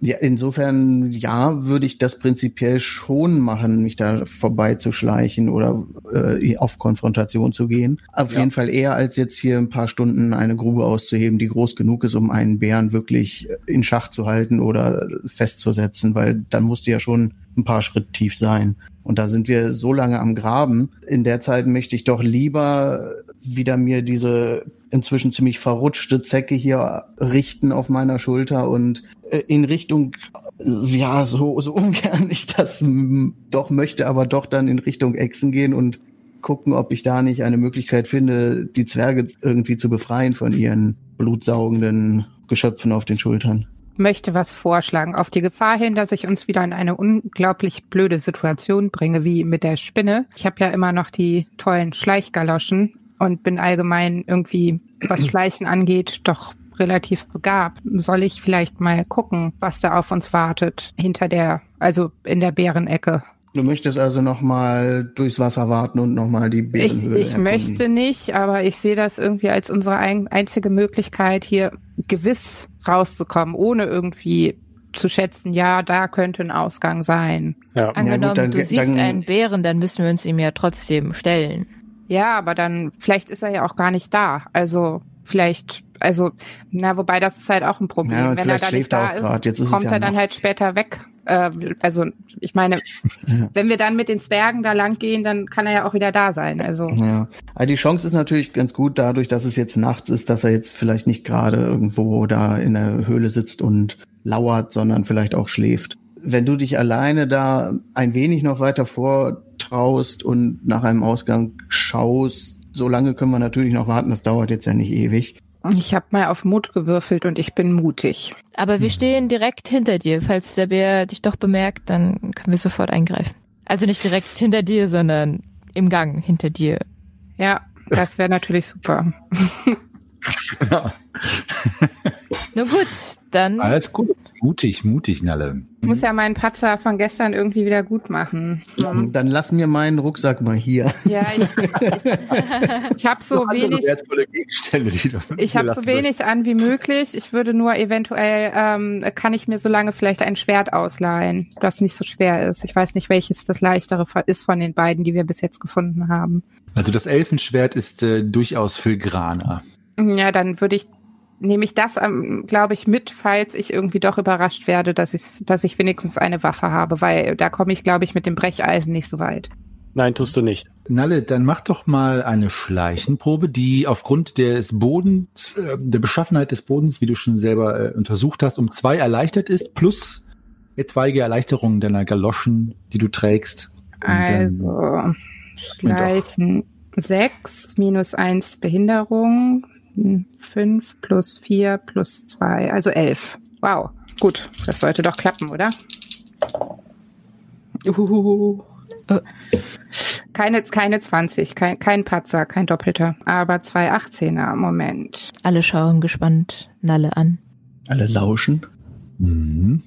Ja, insofern, ja, würde ich das prinzipiell schon machen, mich da vorbeizuschleichen oder äh, auf Konfrontation zu gehen. Auf Ja. jeden Fall eher, als jetzt hier ein paar Stunden eine Grube auszuheben, die groß genug ist, um einen Bären wirklich in Schach zu halten oder festzusetzen, weil dann musste ja schon ein paar Schritt tief sein. Und da sind wir so lange am Graben. In der Zeit möchte ich doch lieber wieder mir diese inzwischen ziemlich verrutschte Zecke hier richten auf meiner Schulter und äh, in Richtung, ja, so, so [laughs] ungern ich das doch möchte, aber doch dann in Richtung Echsen gehen und gucken, ob ich da nicht eine Möglichkeit finde, die Zwerge irgendwie zu befreien von ihren blutsaugenden Geschöpfen auf den Schultern. möchte was vorschlagen. Auf die Gefahr hin, dass ich uns wieder in eine unglaublich blöde Situation bringe, wie mit der Spinne. Ich habe ja immer noch die tollen Schleichgaloschen und bin allgemein irgendwie, was [clears throat] Schleichen angeht, doch relativ begabt. Soll ich vielleicht mal gucken, was da auf uns wartet hinter der, also in der Bärenecke? Du möchtest also nochmal durchs Wasser warten und nochmal die Ich, Bärenhöhle ich erkunden. möchte nicht, aber ich sehe das irgendwie als unsere ein, einzige Möglichkeit, hier gewiss rauszukommen, ohne irgendwie zu schätzen, ja, da könnte ein Ausgang sein. Ja. Angenommen, dann- du siehst dann- einen Bären, dann müssen wir uns ihm ja trotzdem stellen. Ja, aber dann, vielleicht ist er ja auch gar nicht da. Also, vielleicht, also, na, wobei das ist halt auch ein Problem. Ja, Wenn er vielleicht da schläft nicht da ist, ist kommt ja er dann halt später weg. Äh, also, ich meine, [laughs] Ja. wenn wir dann mit den Zwergen da lang gehen, dann kann er ja auch wieder da sein. Also, Ja, also die Chance ist natürlich ganz gut dadurch, dass es jetzt nachts ist, dass er jetzt vielleicht nicht gerade irgendwo da in der Höhle sitzt und lauert, sondern vielleicht auch schläft. Wenn du dich alleine da ein wenig noch weiter vortraust und nach einem Ausgang schaust, so lange können wir natürlich noch warten, das dauert jetzt ja nicht ewig. ich habe mal auf Mut gewürfelt und ich bin mutig. Aber wir stehen direkt hinter dir. Falls der Bär dich doch bemerkt, dann können wir sofort eingreifen. Also nicht direkt hinter dir, sondern im Gang hinter dir. Ja, das wäre natürlich super. [laughs] [laughs] Nur gut, dann Alles gut. Mutig, mutig, Nalle. Ich muss ja meinen Patzer von gestern irgendwie wieder gut machen. Hm. Dann lass mir meinen Rucksack mal hier. Ja, ich, [laughs] ich, ich habe so andere wenig, wertvolle Gegenstände, die du ich habe so wenig an wie möglich. Ich würde nur eventuell, ähm, kann ich mir so lange vielleicht ein Schwert ausleihen, das nicht so schwer ist. Ich weiß nicht, welches das leichtere ist von den beiden, die wir bis jetzt gefunden haben. wird. Also das Elfenschwert ist äh, durchaus filigraner. Ja, dann würde ich nehme ich das, ähm, glaube ich, mit, falls ich irgendwie doch überrascht werde, dass ich, dass ich wenigstens eine Waffe habe, weil da komme ich, glaube ich, mit dem Brecheisen nicht so weit. Nein, tust du nicht. Nalle, dann mach doch mal eine Schleichenprobe, die aufgrund des Bodens, äh, der Beschaffenheit des Bodens, wie du schon selber äh, untersucht hast, um zwei erleichtert ist, plus etwaige Erleichterungen deiner Galoschen, die du trägst. Und Also, Schleichen 6 minus 1 Behinderung, 5 plus 4 plus 2, also 11. Wow, gut, das sollte doch klappen, oder? Uhuhu. Keine, keine 20, kein, kein Patzer, kein Doppelter, aber zwei 18er, Moment. alle schauen gespannt Nalle an. Alle lauschen. Mhm.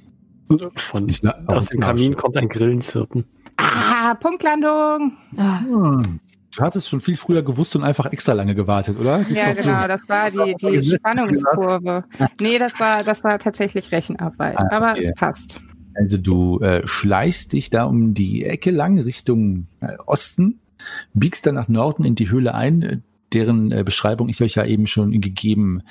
Von, aus dem Kamin kommt ein Grillenzirpen. Ah, Punktlandung! Ah, Hm. Du hattest schon viel früher gewusst und einfach extra lange gewartet, oder? Gibt's Ja, genau, zu. das war die, die Spannungskurve. Nee, das war, das war tatsächlich Rechenarbeit, Ah, aber okay. es passt. Also du äh, schleichst dich da um die Ecke lang Richtung äh, Osten, biegst dann nach Norden in die Höhle ein, äh, deren äh, Beschreibung ich euch ja eben schon gegeben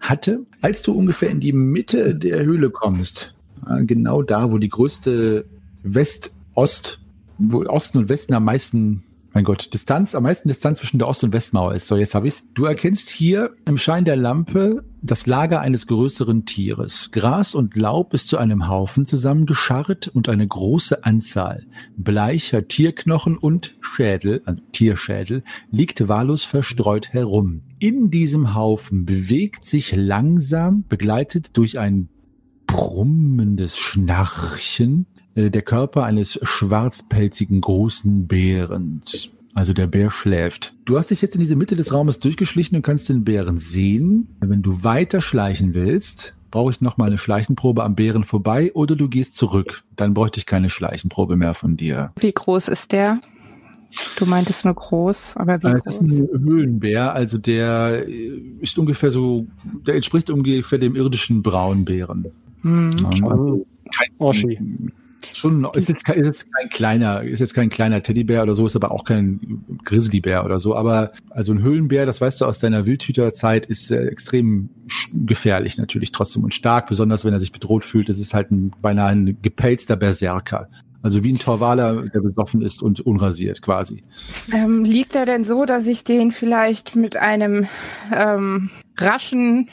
hatte. Als du ungefähr in die Mitte der Höhle kommst, äh, genau da, wo die größte West-Ost, wo Osten und Westen am meisten, mein Gott, Distanz, am meisten Distanz zwischen der Ost- und Westmauer ist. So, jetzt habe ich's. Du erkennst hier im Schein der Lampe das Lager eines größeren Tieres. Gras und Laub ist zu einem Haufen zusammengescharrt und eine große Anzahl bleicher Tierknochen und Schädel, also Tierschädel, liegt wahllos verstreut herum. In diesem Haufen bewegt sich langsam, begleitet durch ein brummendes Schnarchen, der Körper eines schwarzpelzigen großen Bärens. Also der Bär schläft. Du hast dich jetzt in diese Mitte des Raumes durchgeschlichen und kannst den Bären sehen. Wenn du weiter schleichen willst, brauche ich noch mal eine Schleichenprobe am Bären vorbei oder du gehst zurück. Dann bräuchte ich keine Schleichenprobe mehr von dir. Wie groß ist der? Du meintest nur groß, aber wie Äh, Das ist groß? ein Höhlenbär, also der äh, ist ungefähr so, der entspricht ungefähr dem irdischen Braunbären. Hm. Also Oschi. Schon, ist jetzt, kein, ist jetzt kein kleiner, ist jetzt kein kleiner Teddybär oder so, ist aber auch kein Grizzlybär oder so. Aber also ein Höhlenbär, das weißt du aus deiner Wildhüterzeit, ist äh, extrem gefährlich natürlich trotzdem und stark, besonders wenn er sich bedroht fühlt. Das ist halt ein, beinahe ein gepelzter Berserker. Also wie ein Torwaler, der besoffen ist und unrasiert quasi. Ähm, liegt er denn so, dass ich den vielleicht mit einem ähm, raschen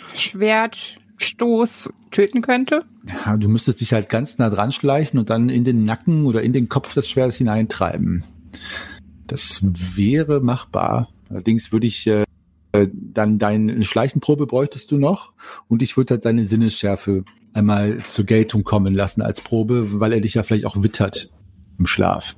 Schwertstoß töten könnte? Ja, du müsstest dich halt ganz nah dran schleichen und dann in den Nacken oder in den Kopf das Schwert hineintreiben. Das wäre machbar. Allerdings würde ich äh, Äh, dann deine Schleichenprobe bräuchtest du noch und ich würde halt seine Sinnesschärfe einmal zur Geltung kommen lassen als Probe, weil er dich ja vielleicht auch wittert im Schlaf.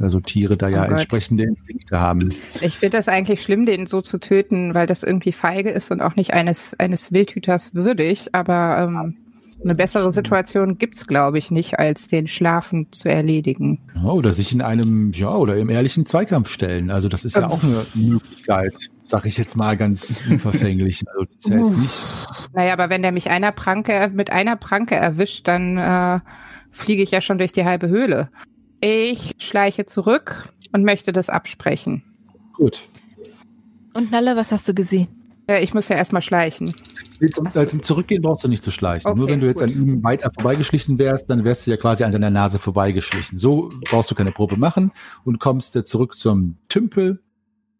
Also Tiere da ja Oh entsprechende Instinkte haben. Ich finde das eigentlich schlimm, den so zu töten, weil das irgendwie feige ist und auch nicht eines, eines Wildhüters würdig. Aber ähm, eine bessere Situation gibt's, glaube ich, nicht, als den Schlafen zu erledigen. Ja, oder sich in einem, ja, oder im ehrlichen Zweikampf stellen. Also das ist ja auch eine Möglichkeit, sag ich jetzt mal ganz unverfänglich. Also das ist ja jetzt nicht. Naja, aber wenn der mich einer Pranke, mit einer Pranke erwischt, dann äh, fliege ich ja schon durch die halbe Höhle. Ich schleiche zurück und möchte das absprechen. Gut. Und Nalle, was hast du gesehen? Äh, ich muss ja erstmal schleichen. Nee, Zum, äh, zum Zurückgehen brauchst du nicht zu schleichen. Okay, Nur wenn du jetzt gut. an ihm weiter vorbeigeschlichen wärst, dann wärst du ja quasi an seiner Nase vorbeigeschlichen. So brauchst du keine Probe machen und kommst äh, zurück zum Tümpel,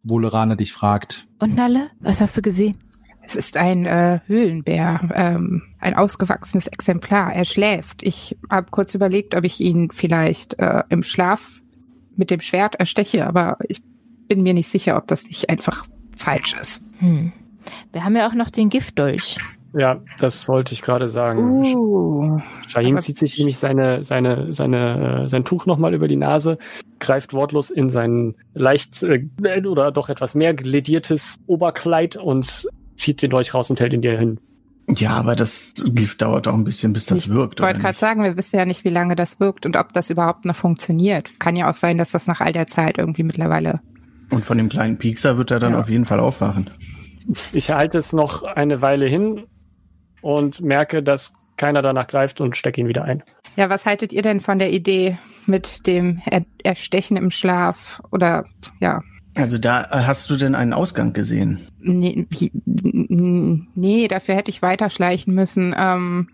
wo Lorana dich fragt. Und Nalle, was hast du gesehen? Es ist ein äh, Höhlenbär, ähm, ein ausgewachsenes Exemplar. Er schläft. Ich habe kurz überlegt, ob ich ihn vielleicht äh, im Schlaf mit dem Schwert ersteche, aber ich bin mir nicht sicher, ob das nicht einfach falsch ist. Hm. Wir haben ja auch noch den Giftdolch. Ja, das wollte ich gerade sagen. Uh, Shahim zieht sich nämlich seine, seine, seine, äh, sein Tuch nochmal über die Nase, greift wortlos in sein leicht äh, oder doch etwas mehr lediertes Oberkleid und zieht den Dolch raus und hält ihn dir hin. Ja, aber das Gift dauert auch ein bisschen, bis das Ich wirkt. ich wollte gerade sagen, wir wissen ja nicht, wie lange das wirkt und ob das überhaupt noch funktioniert. Kann ja auch sein, dass das nach all der Zeit irgendwie mittlerweile. Und von dem kleinen Piekser wird er dann Ja. auf jeden Fall aufwachen. Ich halte es noch eine Weile hin und merke, dass keiner danach greift und stecke ihn wieder ein. Ja, was haltet ihr denn von der Idee mit dem er Erstechen im Schlaf? Oder ja, Also da äh, hast du denn einen Ausgang gesehen? Nee, nee, dafür hätte ich weiterschleichen müssen. Ähm,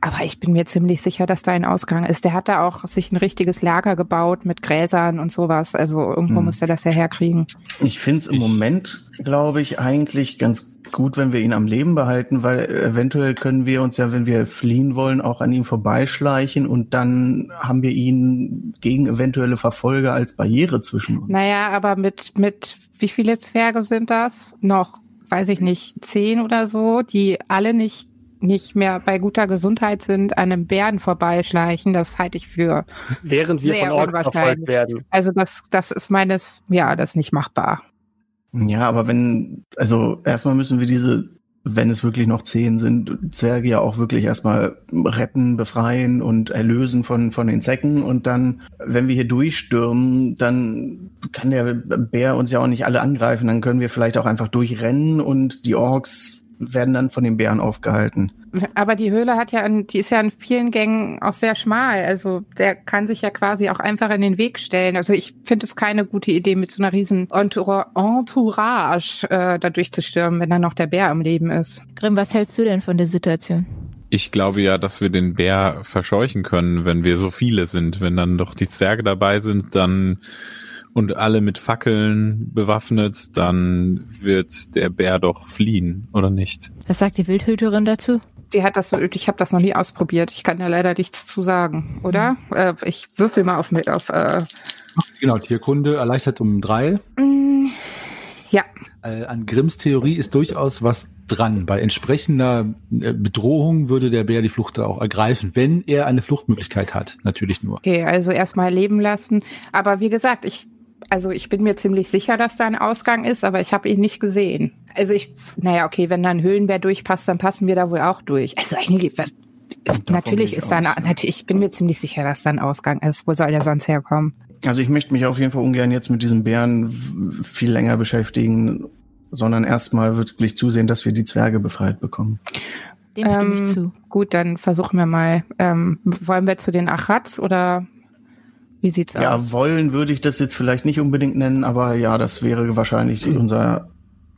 aber ich bin mir ziemlich sicher, dass da ein Ausgang ist. Der hat da auch sich ein richtiges Lager gebaut mit Gräsern und sowas. Also irgendwo Hm. muss er das ja herkriegen. Ich finde es im Ich- Moment, glaube ich, eigentlich ganz gut, wenn wir ihn am Leben behalten, weil eventuell können wir uns ja, wenn wir fliehen wollen, auch an ihm vorbeischleichen und dann haben wir ihn gegen eventuelle Verfolger als Barriere zwischen uns. Naja, aber mit, mit wie viele Zwerge sind das? Noch, weiß ich nicht, zehn oder so, die alle nicht nicht mehr bei guter Gesundheit sind, an einem Bären vorbeischleichen, das halte ich für. Während wir Sehr von unwahrscheinlich. verfolgt werden. Also das, das ist meines, ja, das ist nicht machbar. Ja, aber wenn, also erstmal müssen wir diese, wenn es wirklich noch zehn sind, Zwerge ja auch wirklich erstmal retten, befreien und erlösen von, von den Zecken. Und dann, wenn wir hier durchstürmen, dann kann der Bär uns ja auch nicht alle angreifen. Dann können wir vielleicht auch einfach durchrennen und die Orks werden dann von den Bären aufgehalten. Aber die Höhle hat ja, an, die ist ja an vielen Gängen auch sehr schmal. Also der kann sich ja quasi auch einfach in den Weg stellen. Also ich finde es keine gute Idee, mit so einer riesen Entoura Entourage äh, da durchzustürmen, wenn dann noch der Bär am Leben ist. Grimm, was hältst du denn von der Situation? Ich glaube ja, dass wir den Bär verscheuchen können, wenn wir so viele sind. Wenn dann doch die Zwerge dabei sind, dann und alle mit Fackeln bewaffnet, dann wird der Bär doch fliehen, oder nicht? Was sagt die Wildhüterin dazu? Die hat das, ich habe das noch nie ausprobiert. Ich kann da leider nichts zu sagen, oder? Äh, ich würfel mal auf, auf äh, Genau, Tierkunde erleichtert um drei. mm, ja, Äh, an Grimms Theorie ist durchaus was dran. Bei entsprechender äh, Bedrohung würde der Bär die Flucht auch ergreifen, wenn er eine Fluchtmöglichkeit hat. Natürlich nur. okay, also erstmal leben lassen. Aber wie gesagt, ich, also ich bin mir ziemlich sicher, dass da ein Ausgang ist, aber ich habe ihn nicht gesehen. Also ich, naja, okay, wenn da ein Höhlenbär durchpasst, dann passen wir da wohl auch durch. Also eigentlich, natürlich gehe ich ist da ein, natürlich, ich bin mir ziemlich sicher, dass da ein Ausgang ist. Wo soll der sonst herkommen? Also ich möchte mich auf jeden Fall ungern jetzt mit diesem Bären viel länger beschäftigen, sondern erstmal wirklich zusehen, dass wir die Zwerge befreit bekommen. Dem stimme Ähm, ich zu. Gut, dann versuchen wir mal. Ähm, wollen wir zu den Achatz oder wie sieht's aus? Ja, wollen würde ich das jetzt vielleicht nicht unbedingt nennen, aber ja, das wäre wahrscheinlich unser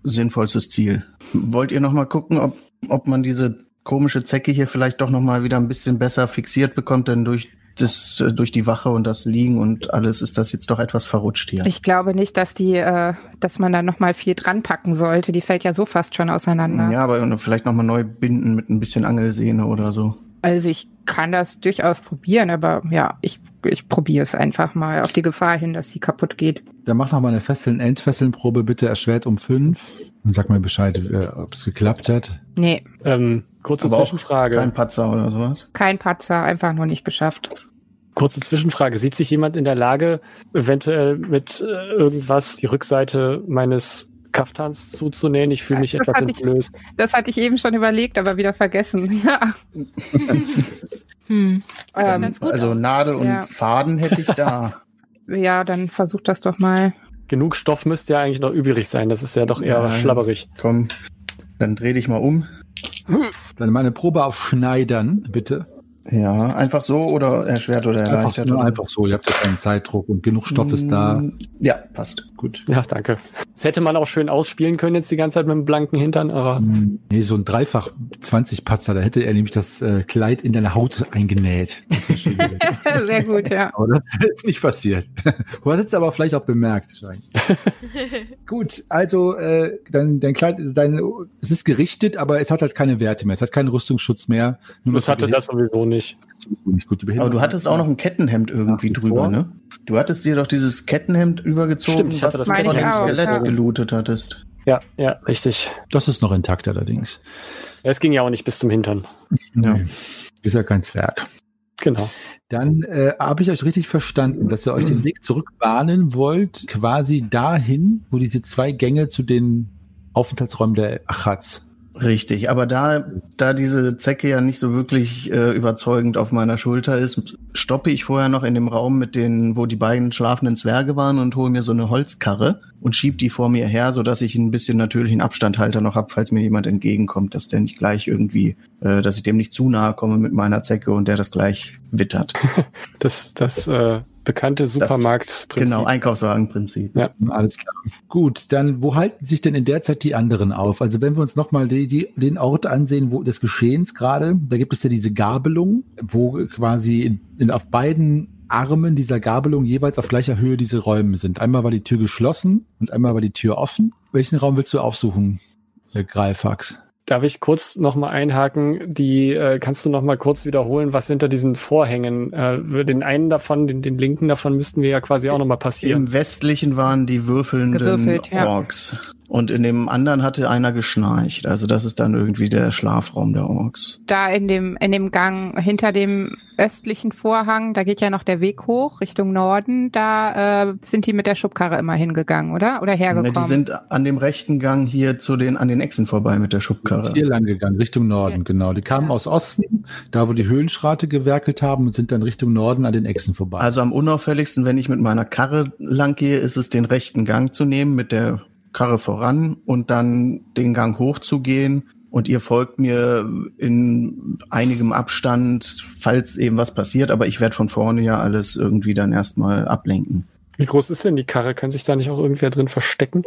sinnvollstes Ziel. Wollt ihr noch mal gucken, ob, ob man diese komische Zecke hier vielleicht doch noch mal wieder ein bisschen besser fixiert bekommt, denn durch das, äh, durch die Wache und das Liegen und alles ist das jetzt doch etwas verrutscht hier. Ich glaube nicht, dass die, äh, dass man da noch mal viel dran packen sollte. Die fällt ja so fast schon auseinander. Ja, aber vielleicht noch mal neu binden mit ein bisschen Angelsehne oder so. Also ich kann das durchaus probieren, aber ja, ich ich probiere es einfach mal auf die Gefahr hin, dass sie kaputt geht. Dann mach noch mal eine Fesseln, Entfesseln-Probe bitte erschwert um fünf. Und sag mal Bescheid, äh, ob es geklappt hat. Nee, Ähm, kurze Aber Zwischenfrage. Kein Patzer oder sowas. kein Patzer, einfach nur nicht geschafft. Kurze Zwischenfrage. Sieht sich jemand in der Lage, eventuell mit äh, irgendwas die Rückseite meines Kaftans zuzunähen? Ich fühle mich Das etwas hatte ich- entblößt. Das hatte ich eben schon überlegt, aber wieder vergessen. [laughs] Ja, Hm. ähm, also. Nadel und Ja. Faden hätte ich da. [laughs] ja dann versuch das doch mal. Genug Stoff müsste ja eigentlich noch übrig sein. Das ist ja doch eher Ja. schlabberig. Komm, dann dreh dich mal um. Dann mal eine Probe auf Schneidern, bitte. Ja, einfach so oder erschwert oder Einfach, erleichtert? nur oder? einfach so, ihr habt ja keinen Zeitdruck und genug Stoff ist da. Mm, Ja, passt. Gut. Ja, danke. Das hätte man auch schön ausspielen können jetzt die ganze Zeit mit dem blanken Hintern, aber Nee, so ein dreifach 20 Patzer, da hätte er nämlich das äh, Kleid in deine Haut eingenäht. [laughs] Sehr gut, ja. Aber das [laughs] ist nicht passiert. Du hast es aber vielleicht auch bemerkt. Schein. [laughs] Gut, also äh, dein, dein Kleid, dein, es ist gerichtet, aber es hat halt keine Werte mehr. Es hat keinen Rüstungsschutz mehr. Nur das hatte das sowieso nicht. Nicht Aber du hattest auch noch ein Kettenhemd irgendwie wie drüber, vor. ne? Du hattest dir doch dieses Kettenhemd übergezogen, Stimmt, ich hatte was das du von Skelett ja. gelootet hattest. Ja, ja, richtig. Das ist noch intakt allerdings. Ja, Es ging ja auch nicht bis zum Hintern. Ja. Nee, Ist ja kein Zwerg. Genau. Dann äh, habe ich euch richtig verstanden, dass ihr euch den Weg zurückbahnen wollt, quasi dahin, wo diese zwei Gänge zu den Aufenthaltsräumen der Achats. Richtig, aber da, da diese Zecke ja nicht so wirklich äh, überzeugend auf meiner Schulter ist, stoppe ich vorher noch in dem Raum mit den, wo die beiden schlafenden Zwerge waren und hole mir so eine Holzkarre und schieb die vor mir her, so dass ich ein bisschen natürlichen Abstandhalter noch hab, falls mir jemand entgegenkommt, dass der nicht gleich irgendwie, äh, dass ich dem nicht zu nahe komme mit meiner Zecke und der das gleich wittert. [laughs] Das, das äh, bekannte Supermarktprinzip. Genau, Einkaufswagenprinzip. Alles klar. Gut, dann wo halten sich denn in der Zeit die anderen auf? Also wenn wir uns nochmal die, die, den Ort ansehen, wo des Geschehens gerade, da gibt es ja diese Gabelung, wo quasi in, in, auf beiden Armen dieser Gabelung jeweils auf gleicher Höhe diese Räume sind. Einmal war die Tür geschlossen und einmal war die Tür offen. Welchen Raum willst du aufsuchen, äh, Greifax? Darf ich kurz nochmal einhaken? Die äh, kannst du nochmal kurz wiederholen, was hinter diesen Vorhängen? Äh, den einen davon, den, den linken davon müssten wir ja quasi auch nochmal passieren. Im westlichen waren die würfelnden Gewürfelt, ja. Orks. Und in dem anderen hatte einer geschnarcht. Also das ist dann irgendwie der Schlafraum der Orks. Da in dem, in dem Gang hinter dem östlichen Vorhang, da geht ja noch der Weg hoch Richtung Norden. Da äh, sind die mit der Schubkarre immer hingegangen, oder? Oder Ne, hergekommen? die sind an dem rechten Gang hier zu den, an den Echsen vorbei mit der Schubkarre. Hier lang gegangen, Richtung Norden, Ja. genau. Die kamen Ja. aus Osten, da wo die Höhlenschrate gewerkelt haben und sind dann Richtung Norden an den Echsen vorbei. Also am unauffälligsten, wenn ich mit meiner Karre lang gehe, ist es den rechten Gang zu nehmen, mit der Karre voran und dann den Gang hochzugehen. Und ihr folgt mir in einigem Abstand, falls eben was passiert, aber ich werde von vorne ja alles irgendwie dann erstmal ablenken. Wie groß ist denn die Karre? Kann sich da nicht auch irgendwer drin verstecken?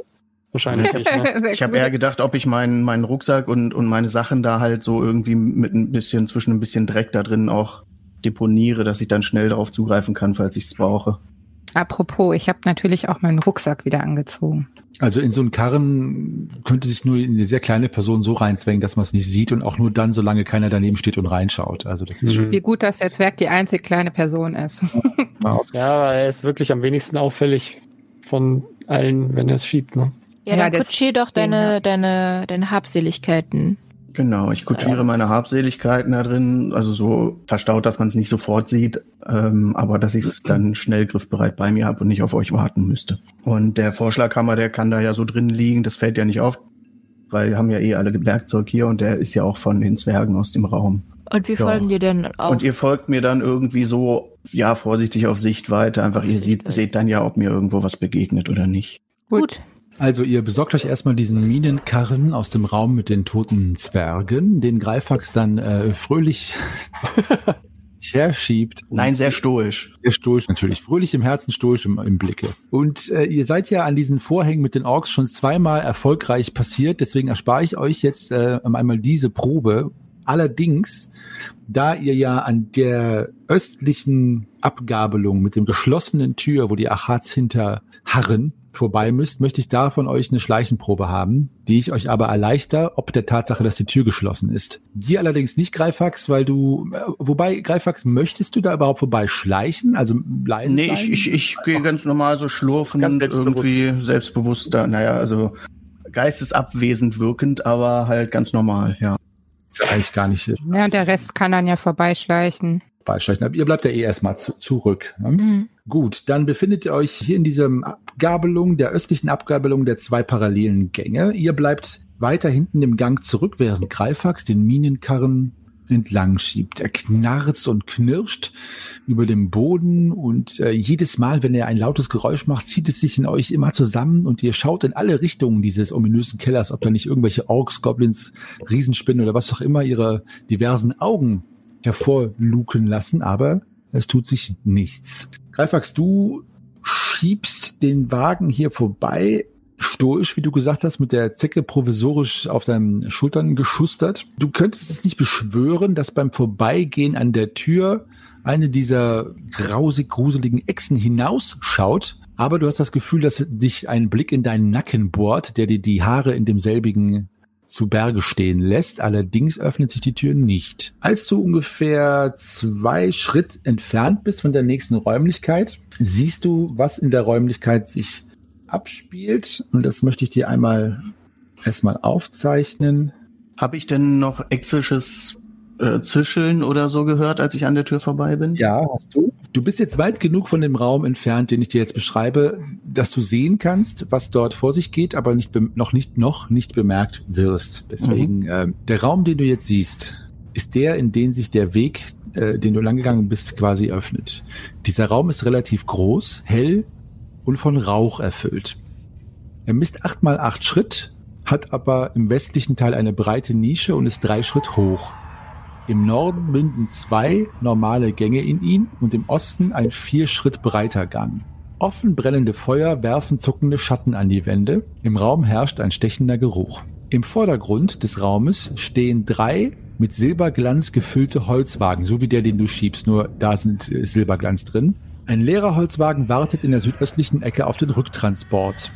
Wahrscheinlich nicht, ne? [laughs] Ich habe eher gedacht, ob ich meinen, meinen Rucksack und, und meine Sachen da halt so irgendwie mit ein bisschen, zwischen ein bisschen Dreck da drin auch deponiere, dass ich dann schnell darauf zugreifen kann, falls ich es brauche. Apropos, ich habe natürlich auch meinen Rucksack wieder angezogen. Also in so einen Karren könnte sich nur eine sehr kleine Person so reinzwängen, dass man es nicht sieht und auch nur dann, solange keiner daneben steht und reinschaut. Also das ist schon. Mhm. Wie gut, dass der Zwerg die einzig kleine Person ist. Ja, [laughs] aber er ist wirklich am wenigsten auffällig von allen, wenn er es schiebt, ne? Ja, Ja, dann das- kutschier doch deine, deine, deine Habseligkeiten. Genau, ich kutschiere Ja. meine Habseligkeiten da drin, also so verstaut, dass man es nicht sofort sieht, ähm, aber dass ich es dann schnell griffbereit bei mir habe und nicht auf euch warten müsste. Und der Vorschlaghammer, der kann da ja so drin liegen, das fällt ja nicht auf, weil wir haben ja eh alle Werkzeug hier und der ist ja auch von den Zwergen aus dem Raum. Und wir Ja. folgen dir denn auch. Und ihr folgt mir dann irgendwie so, ja, vorsichtig auf Sichtweite, einfach ihr seht, Sichtweite. seht dann ja, ob mir irgendwo was begegnet oder nicht. Gut. Also ihr besorgt euch erstmal diesen Minenkarren aus dem Raum mit den toten Zwergen, den Greifax dann äh, fröhlich [laughs] herschiebt. Nein, sehr stoisch. Sehr stoisch natürlich. Fröhlich im Herzen, stoisch im, im Blicke. Und äh, ihr seid ja an diesen Vorhängen mit den Orks schon zweimal erfolgreich passiert, deswegen erspare ich euch jetzt äh, einmal diese Probe. Allerdings, da ihr ja an der östlichen Abgabelung mit dem geschlossenen Tür, wo die Achats hinter harren, vorbei müsst, möchte ich da von euch eine Schleichenprobe haben, die ich euch aber erleichter, ob der Tatsache, dass die Tür geschlossen ist. Dir allerdings nicht, Greifax, weil du, äh, wobei, Greifax, möchtest du da überhaupt vorbei schleichen? Also leise Nee, sein? ich, ich, ich gehe ganz normal so schlurfend Ganz und selbstbewusst. irgendwie selbstbewusster. Naja, also geistesabwesend wirkend, aber halt ganz normal, ja. Ist eigentlich gar nicht äh, Ja, und der Rest kann dann ja vorbeischleichen. Beischleichen. Aber ihr bleibt ja eh erstmal zu, zurück. Ne? Mhm. Gut, dann befindet ihr euch hier in diesem Abgabelung, der östlichen Abgabelung der zwei parallelen Gänge. Ihr bleibt weiter hinten im Gang zurück, während Greifax den Minenkarren entlang schiebt. Er knarzt und knirscht über dem Boden und äh, jedes Mal, wenn er ein lautes Geräusch macht, zieht es sich in euch immer zusammen und ihr schaut in alle Richtungen dieses ominösen Kellers, ob da nicht irgendwelche Orks, Goblins, Riesenspinnen oder was auch immer ihre diversen Augen hervorluken lassen, aber es tut sich nichts. Greifax, du schiebst den Wagen hier vorbei, stoisch, wie du gesagt hast, mit der Zecke provisorisch auf deinen Schultern geschustert. Du könntest es nicht beschwören, dass beim Vorbeigehen an der Tür eine dieser grausig gruseligen Echsen hinausschaut, aber du hast das Gefühl, dass dich ein Blick in deinen Nacken bohrt, der dir die Haare in demselbigen zu Berge stehen lässt. Allerdings öffnet sich die Tür nicht. Als du ungefähr zwei Schritt entfernt bist von der nächsten Räumlichkeit, siehst du, was in der Räumlichkeit sich abspielt. Und das möchte ich dir einmal erstmal aufzeichnen. Habe ich denn noch exisches äh, Zischeln oder so gehört, als ich an der Tür vorbei bin? Ja, hast du. Du bist jetzt weit genug von dem Raum entfernt, den ich dir jetzt beschreibe, dass du sehen kannst, was dort vor sich geht, aber nicht noch nicht noch nicht bemerkt wirst. Deswegen äh, der Raum, den du jetzt siehst, ist der, in den sich der Weg, äh, den du langgegangen bist, quasi öffnet. Dieser Raum ist relativ groß, hell und von Rauch erfüllt. Er misst acht mal acht Schritt, hat aber im westlichen Teil eine breite Nische und ist drei Schritt hoch. Im Norden münden zwei normale Gänge in ihn und im Osten ein vier Schritt breiter Gang. Offen brennende Feuer werfen zuckende Schatten an die Wände. Im Raum herrscht ein stechender Geruch. Im Vordergrund des Raumes stehen drei mit Silberglanz gefüllte Holzwagen, so wie der, den du schiebst, nur da sind äh, Silberglanz drin. Ein leerer Holzwagen wartet in der südöstlichen Ecke auf den Rücktransport.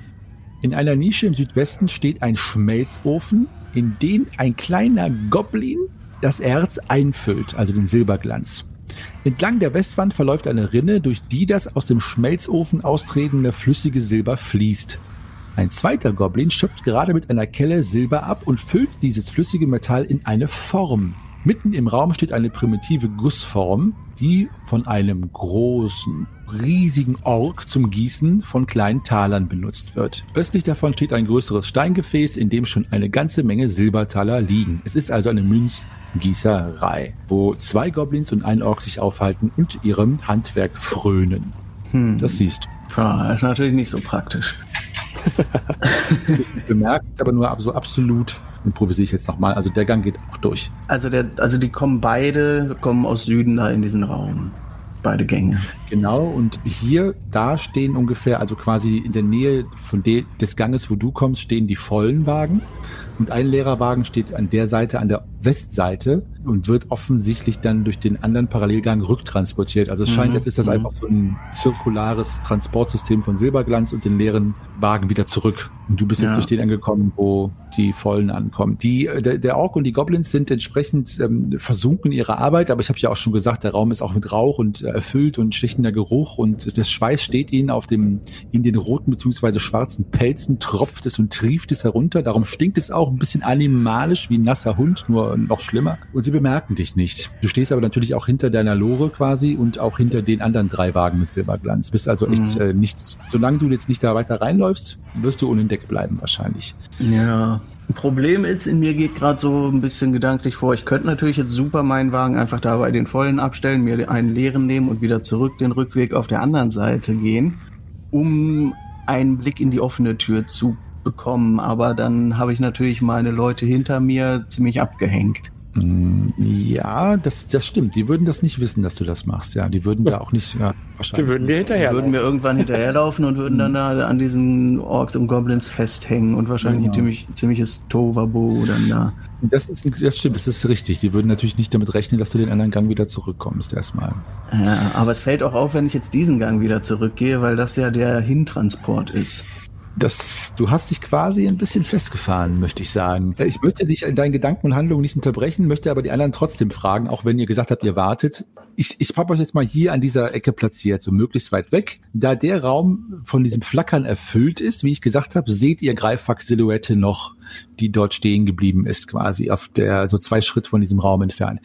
In einer Nische im Südwesten steht ein Schmelzofen, in den ein kleiner Goblin das Erz einfüllt, also den Silberglanz. Entlang der Westwand verläuft eine Rinne, durch die das aus dem Schmelzofen austretende flüssige Silber fließt. Ein zweiter Goblin schöpft gerade mit einer Kelle Silber ab und füllt dieses flüssige Metall in eine Form. Mitten im Raum steht eine primitive Gussform, die von einem großen, riesigen Ork zum Gießen von kleinen Talern benutzt wird. Östlich davon steht ein größeres Steingefäß, in dem schon eine ganze Menge Silbertaler liegen. Es ist also eine Münzgießerei, wo zwei Goblins und ein Ork sich aufhalten und ihrem Handwerk frönen. Hm. Das siehst du. Tja, ist natürlich nicht so praktisch. [laughs] bemerkt, aber nur so absolut improvisiere ich jetzt nochmal. Also der Gang geht auch durch. Also, der, also die kommen beide, kommen aus Süden da in diesen Raum. Beide Gänge. Genau, und hier, da stehen ungefähr, also quasi in der Nähe von de, des Ganges, wo du kommst, stehen die vollen Wagen. Und ein leerer Wagen steht an der Seite, an der Westseite und wird offensichtlich dann durch den anderen Parallelgang rücktransportiert. Also es scheint, Mhm, jetzt ist das mhm. einfach so ein zirkulares Transportsystem von Silberglanz und den leeren Wagen wieder zurück. Und du bist jetzt Ja. durch den angekommen, wo die Vollen ankommen. Die, äh, der, der Ork und die Goblins sind entsprechend ähm, versunken in ihrer Arbeit, aber ich habe ja auch schon gesagt, der Raum ist auch mit Rauch und äh, erfüllt und stechender Geruch und das Schweiß steht ihnen auf dem, in den roten beziehungsweise schwarzen Pelzen, tropft es und trieft es herunter. Darum stinkt es auch ein bisschen animalisch wie ein nasser Hund, nur noch schlimmer. Und sie bemerken dich nicht. Du stehst aber natürlich auch hinter deiner Lore quasi und auch hinter den anderen drei Wagen mit Silberglanz. Bist also echt Mhm. äh, nichts. Solange du jetzt nicht da weiter reinläufst, wirst du unentdeckt bleiben wahrscheinlich. Ja. Problem ist, in mir geht gerade so ein bisschen gedanklich vor, ich könnte natürlich jetzt super meinen Wagen einfach da bei den vollen abstellen, mir einen leeren nehmen und wieder zurück den Rückweg auf der anderen Seite gehen, um einen Blick in die offene Tür zu bekommen. Aber dann habe ich natürlich meine Leute hinter mir ziemlich abgehängt. Mm, Ja, das, das stimmt. Die würden das nicht wissen, dass du das machst. Ja, die würden da auch nicht, ja, wahrscheinlich. Die würden dir nicht. hinterher. würden wir irgendwann hinterherlaufen und würden dann da an diesen Orks und Goblins festhängen und wahrscheinlich ein Genau. ziemlich, ziemliches Tovabo dann da. Das, ist, das stimmt, das ist richtig. Die würden natürlich nicht damit rechnen, dass du den anderen Gang wieder zurückkommst erstmal. Ja, aber es fällt auch auf, wenn ich jetzt diesen Gang wieder zurückgehe, weil das ja der Hintransport ist. Das, du hast dich quasi ein bisschen festgefahren, möchte ich sagen. Ich möchte dich in deinen Gedanken und Handlungen nicht unterbrechen, möchte aber die anderen trotzdem fragen, auch wenn ihr gesagt habt, ihr wartet. Ich, ich habe euch jetzt mal hier an dieser Ecke platziert, so möglichst weit weg. Da der Raum von diesem Flackern erfüllt ist, wie ich gesagt habe, seht ihr Greifwachs-Silhouette noch, die dort stehen geblieben ist, quasi auf der, so zwei Schritt von diesem Raum entfernt.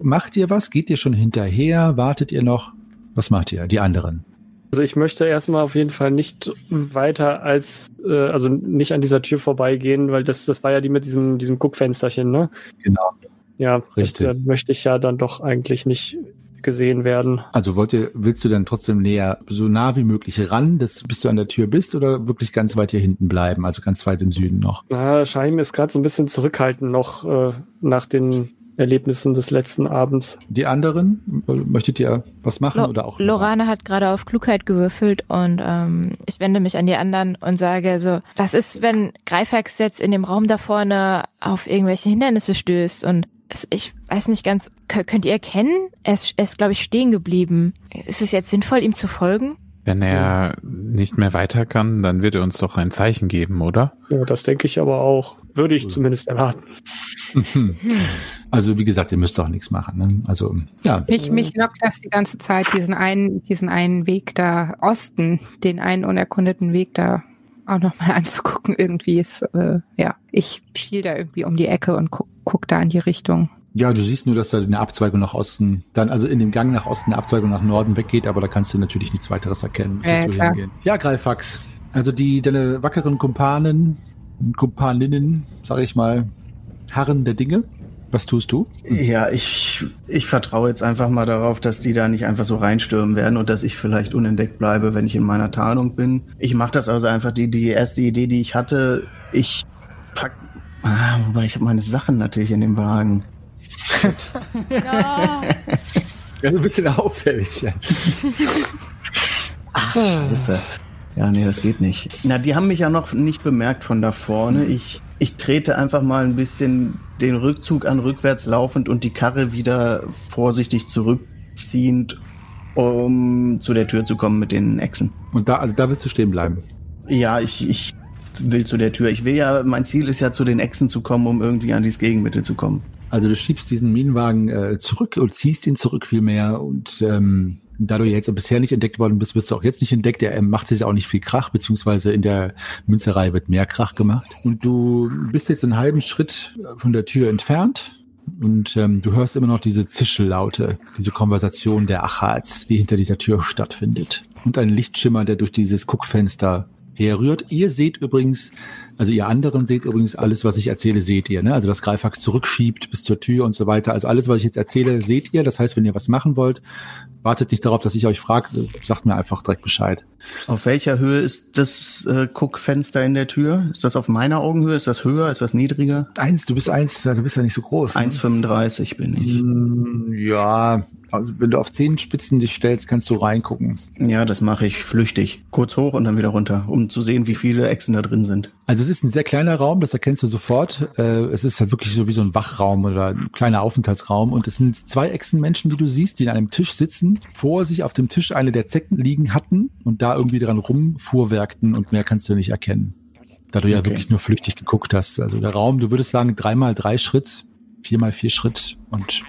Macht ihr was? Geht ihr schon hinterher? Wartet ihr noch? Was macht ihr, die anderen? Also ich möchte erstmal auf jeden Fall nicht weiter als, äh, also nicht an dieser Tür vorbeigehen, weil das, das war ja die mit diesem, diesem Guckfensterchen, ne? Genau. Ja, Richtig. Das, äh, möchte ich ja dann doch eigentlich nicht gesehen werden. Also wollt ihr, willst du dann trotzdem näher, so nah wie möglich ran, dass, bis du an der Tür bist oder wirklich ganz weit hier hinten bleiben, also ganz weit im Süden noch? Na, Scheim ist gerade so ein bisschen zurückhaltend noch äh, nach den Erlebnissen des letzten Abends. Die anderen, möchtet ihr was machen Lo oder auch? Lorane hat gerade auf Klugheit gewürfelt und ähm, ich wende mich an die anderen und sage so, was ist, wenn Greifax jetzt in dem Raum da vorne auf irgendwelche Hindernisse stößt und es, ich weiß nicht ganz, kö- könnt ihr erkennen? Er ist, er ist glaube ich, stehen geblieben. Ist es jetzt sinnvoll, ihm zu folgen? Wenn er nicht mehr weiter kann, dann wird er uns doch ein Zeichen geben, oder? Ja, das denke ich aber auch. Würde ich zumindest erwarten. [laughs] Also wie gesagt, ihr müsst auch nichts machen. Ne? Also ja, Mich, mich lockt das die ganze Zeit, diesen einen, diesen einen Weg da Osten, den einen unerkundeten Weg da auch nochmal [laughs] anzugucken. Irgendwie ist, äh, ja, ich schiel da irgendwie um die Ecke und guck, guck da in die Richtung. Ja, du siehst nur, dass da eine Abzweigung nach Osten, dann also in dem Gang nach Osten eine Abzweigung nach Norden weggeht, aber da kannst du natürlich nichts weiteres erkennen. Hingehen. Ja, Greifax. Also die deine wackeren Kumpanen und Kumpaninnen, sage ich mal, Herren der Dinge. Was tust du? Ja, ich, ich vertraue jetzt einfach mal darauf, dass die da nicht einfach so reinstürmen werden und dass ich vielleicht unentdeckt bleibe, wenn ich in meiner Tarnung bin. Ich mache das also einfach, die, die erste Idee, die ich hatte, ich pack, ah, wobei ich habe meine Sachen natürlich in dem Wagen. Ja. Ja, so ein bisschen auffällig. Ja. Ach, scheiße. Ja, nee, das geht nicht. Na, die haben mich ja noch nicht bemerkt von da vorne. Ich, ich trete einfach mal ein bisschen den Rückzug an, rückwärts laufend und die Karre wieder vorsichtig zurückziehend, um zu der Tür zu kommen mit den Echsen. Und da, also da willst du stehen bleiben. Ja, ich, ich will zu der Tür. Ich will ja, mein Ziel ist ja, zu den Echsen zu kommen, um irgendwie an dieses Gegenmittel zu kommen. Also du schiebst diesen Minenwagen äh, zurück und ziehst ihn zurück vielmehr und ähm, da du jetzt bisher nicht entdeckt worden bist, wirst du auch jetzt nicht entdeckt. Er macht jetzt auch nicht viel Krach, beziehungsweise in der Münzerei wird mehr Krach gemacht. Und du bist jetzt einen halben Schritt von der Tür entfernt und ähm, du hörst immer noch diese Zischellaute, diese Konversation der Achats, die hinter dieser Tür stattfindet. Und ein Lichtschimmer, der durch dieses Guckfenster herrührt. Ihr seht übrigens, also ihr anderen seht übrigens alles, was ich erzähle, seht ihr. Ne? Also das Greifax zurückschiebt bis zur Tür und so weiter. Also alles, was ich jetzt erzähle, seht ihr. Das heißt, wenn ihr was machen wollt, wartet nicht darauf, dass ich euch frage, sagt mir einfach direkt Bescheid. Auf welcher Höhe ist das äh, Guckfenster in der Tür? Ist das auf meiner Augenhöhe? Ist das höher? Ist das niedriger? Eins, du bist eins, du bist ja nicht so groß. ne? 1,35 bin ich. Mm, Ja, wenn du auf Zehenspitzen dich stellst, kannst du reingucken. Ja, das mache ich flüchtig. Kurz hoch und dann wieder runter, um zu sehen, wie viele Echsen da drin sind. Also es ist ein sehr kleiner Raum, das erkennst du sofort. Äh, es ist halt wirklich so wie so ein Wachraum oder ein kleiner Aufenthaltsraum. Und es sind zwei Echsenmenschen, die du siehst, die an einem Tisch sitzen, vor sich auf dem Tisch eine der Zecken liegen hatten und da irgendwie dran rumfuhrwerkten und mehr kannst du nicht erkennen. Da du ja Okay. wirklich nur flüchtig geguckt hast. Also der Raum, du würdest sagen, dreimal drei Schritt, viermal vier Schritt und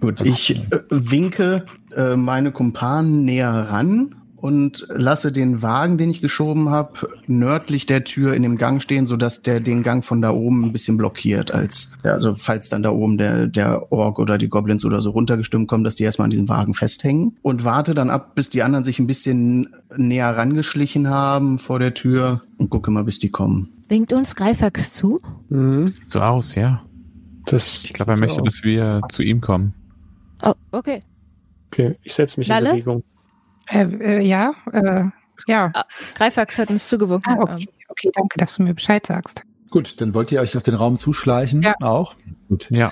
Gut, ich äh, winke äh, meine Kumpanen näher ran und lasse den Wagen, den ich geschoben habe, nördlich der Tür in dem Gang stehen, sodass der den Gang von da oben ein bisschen blockiert, als ja, also falls dann da oben der der Ork oder die Goblins oder so runtergestimmt kommen, dass die erstmal an diesem Wagen festhängen und warte dann ab, bis die anderen sich ein bisschen näher rangeschlichen haben vor der Tür und gucke mal, bis die kommen. Winkt uns Greifax zu? Mhm. Sieht so aus, ja. Das, Ich glaube, er möchte, dass wir zu ihm kommen. Oh, okay. Okay, ich setze mich Lalle? in Bewegung. Äh, äh, ja, äh, ja. Greifax hat uns zugewunken. Ah, okay, okay, danke, dass du mir Bescheid sagst. gut, dann wollt ihr euch auf den Raum zuschleichen Ja. auch. Gut. Ja.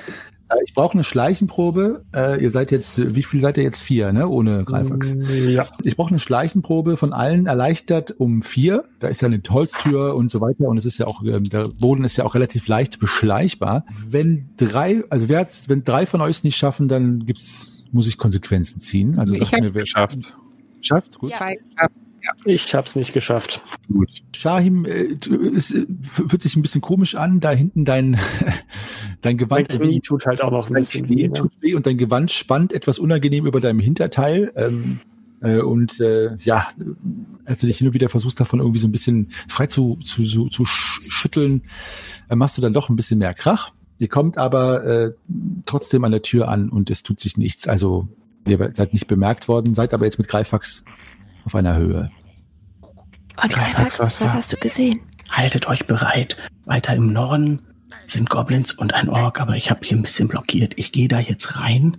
Äh, Ich brauche eine Schleichenprobe. Äh, ihr seid jetzt, wie viel seid ihr jetzt? Vier, ne? Ohne Greifax. Ja. Ich brauche eine Schleichenprobe von allen erleichtert um vier. Da ist ja eine Holztür und so weiter und es ist ja auch, ähm, der Boden ist ja auch relativ leicht beschleichbar. Wenn drei, also wer hat's, wenn drei von euch es nicht schaffen, dann gibt's, muss ich Konsequenzen ziehen. Also Ich sagt hab's mir, wer Geschafft. schafft. Gut. Geschafft. Ich hab's nicht geschafft. Gut. Shahim, äh, es äh, fühlt sich ein bisschen komisch an, da hinten dein, [laughs] dein Gewand Knie tut halt auch noch ein Dein bisschen Knie weh. Tut weh und dein Gewand spannt etwas unangenehm über deinem Hinterteil. Ähm, äh, und äh, ja, als du dich hin und wieder versuchst, davon irgendwie so ein bisschen frei zu, zu, zu, zu sch schütteln, äh, machst du dann doch ein bisschen mehr Krach. Ihr kommt aber äh, trotzdem an der Tür an und es tut sich nichts. Also ihr seid nicht bemerkt worden, seid aber jetzt mit Greifax auf einer Höhe. Und Greifax, was, was- hast du gesehen? Haltet euch bereit. Weiter im Norden sind Goblins und ein Ork, aber ich habe hier ein bisschen blockiert. Ich gehe da jetzt rein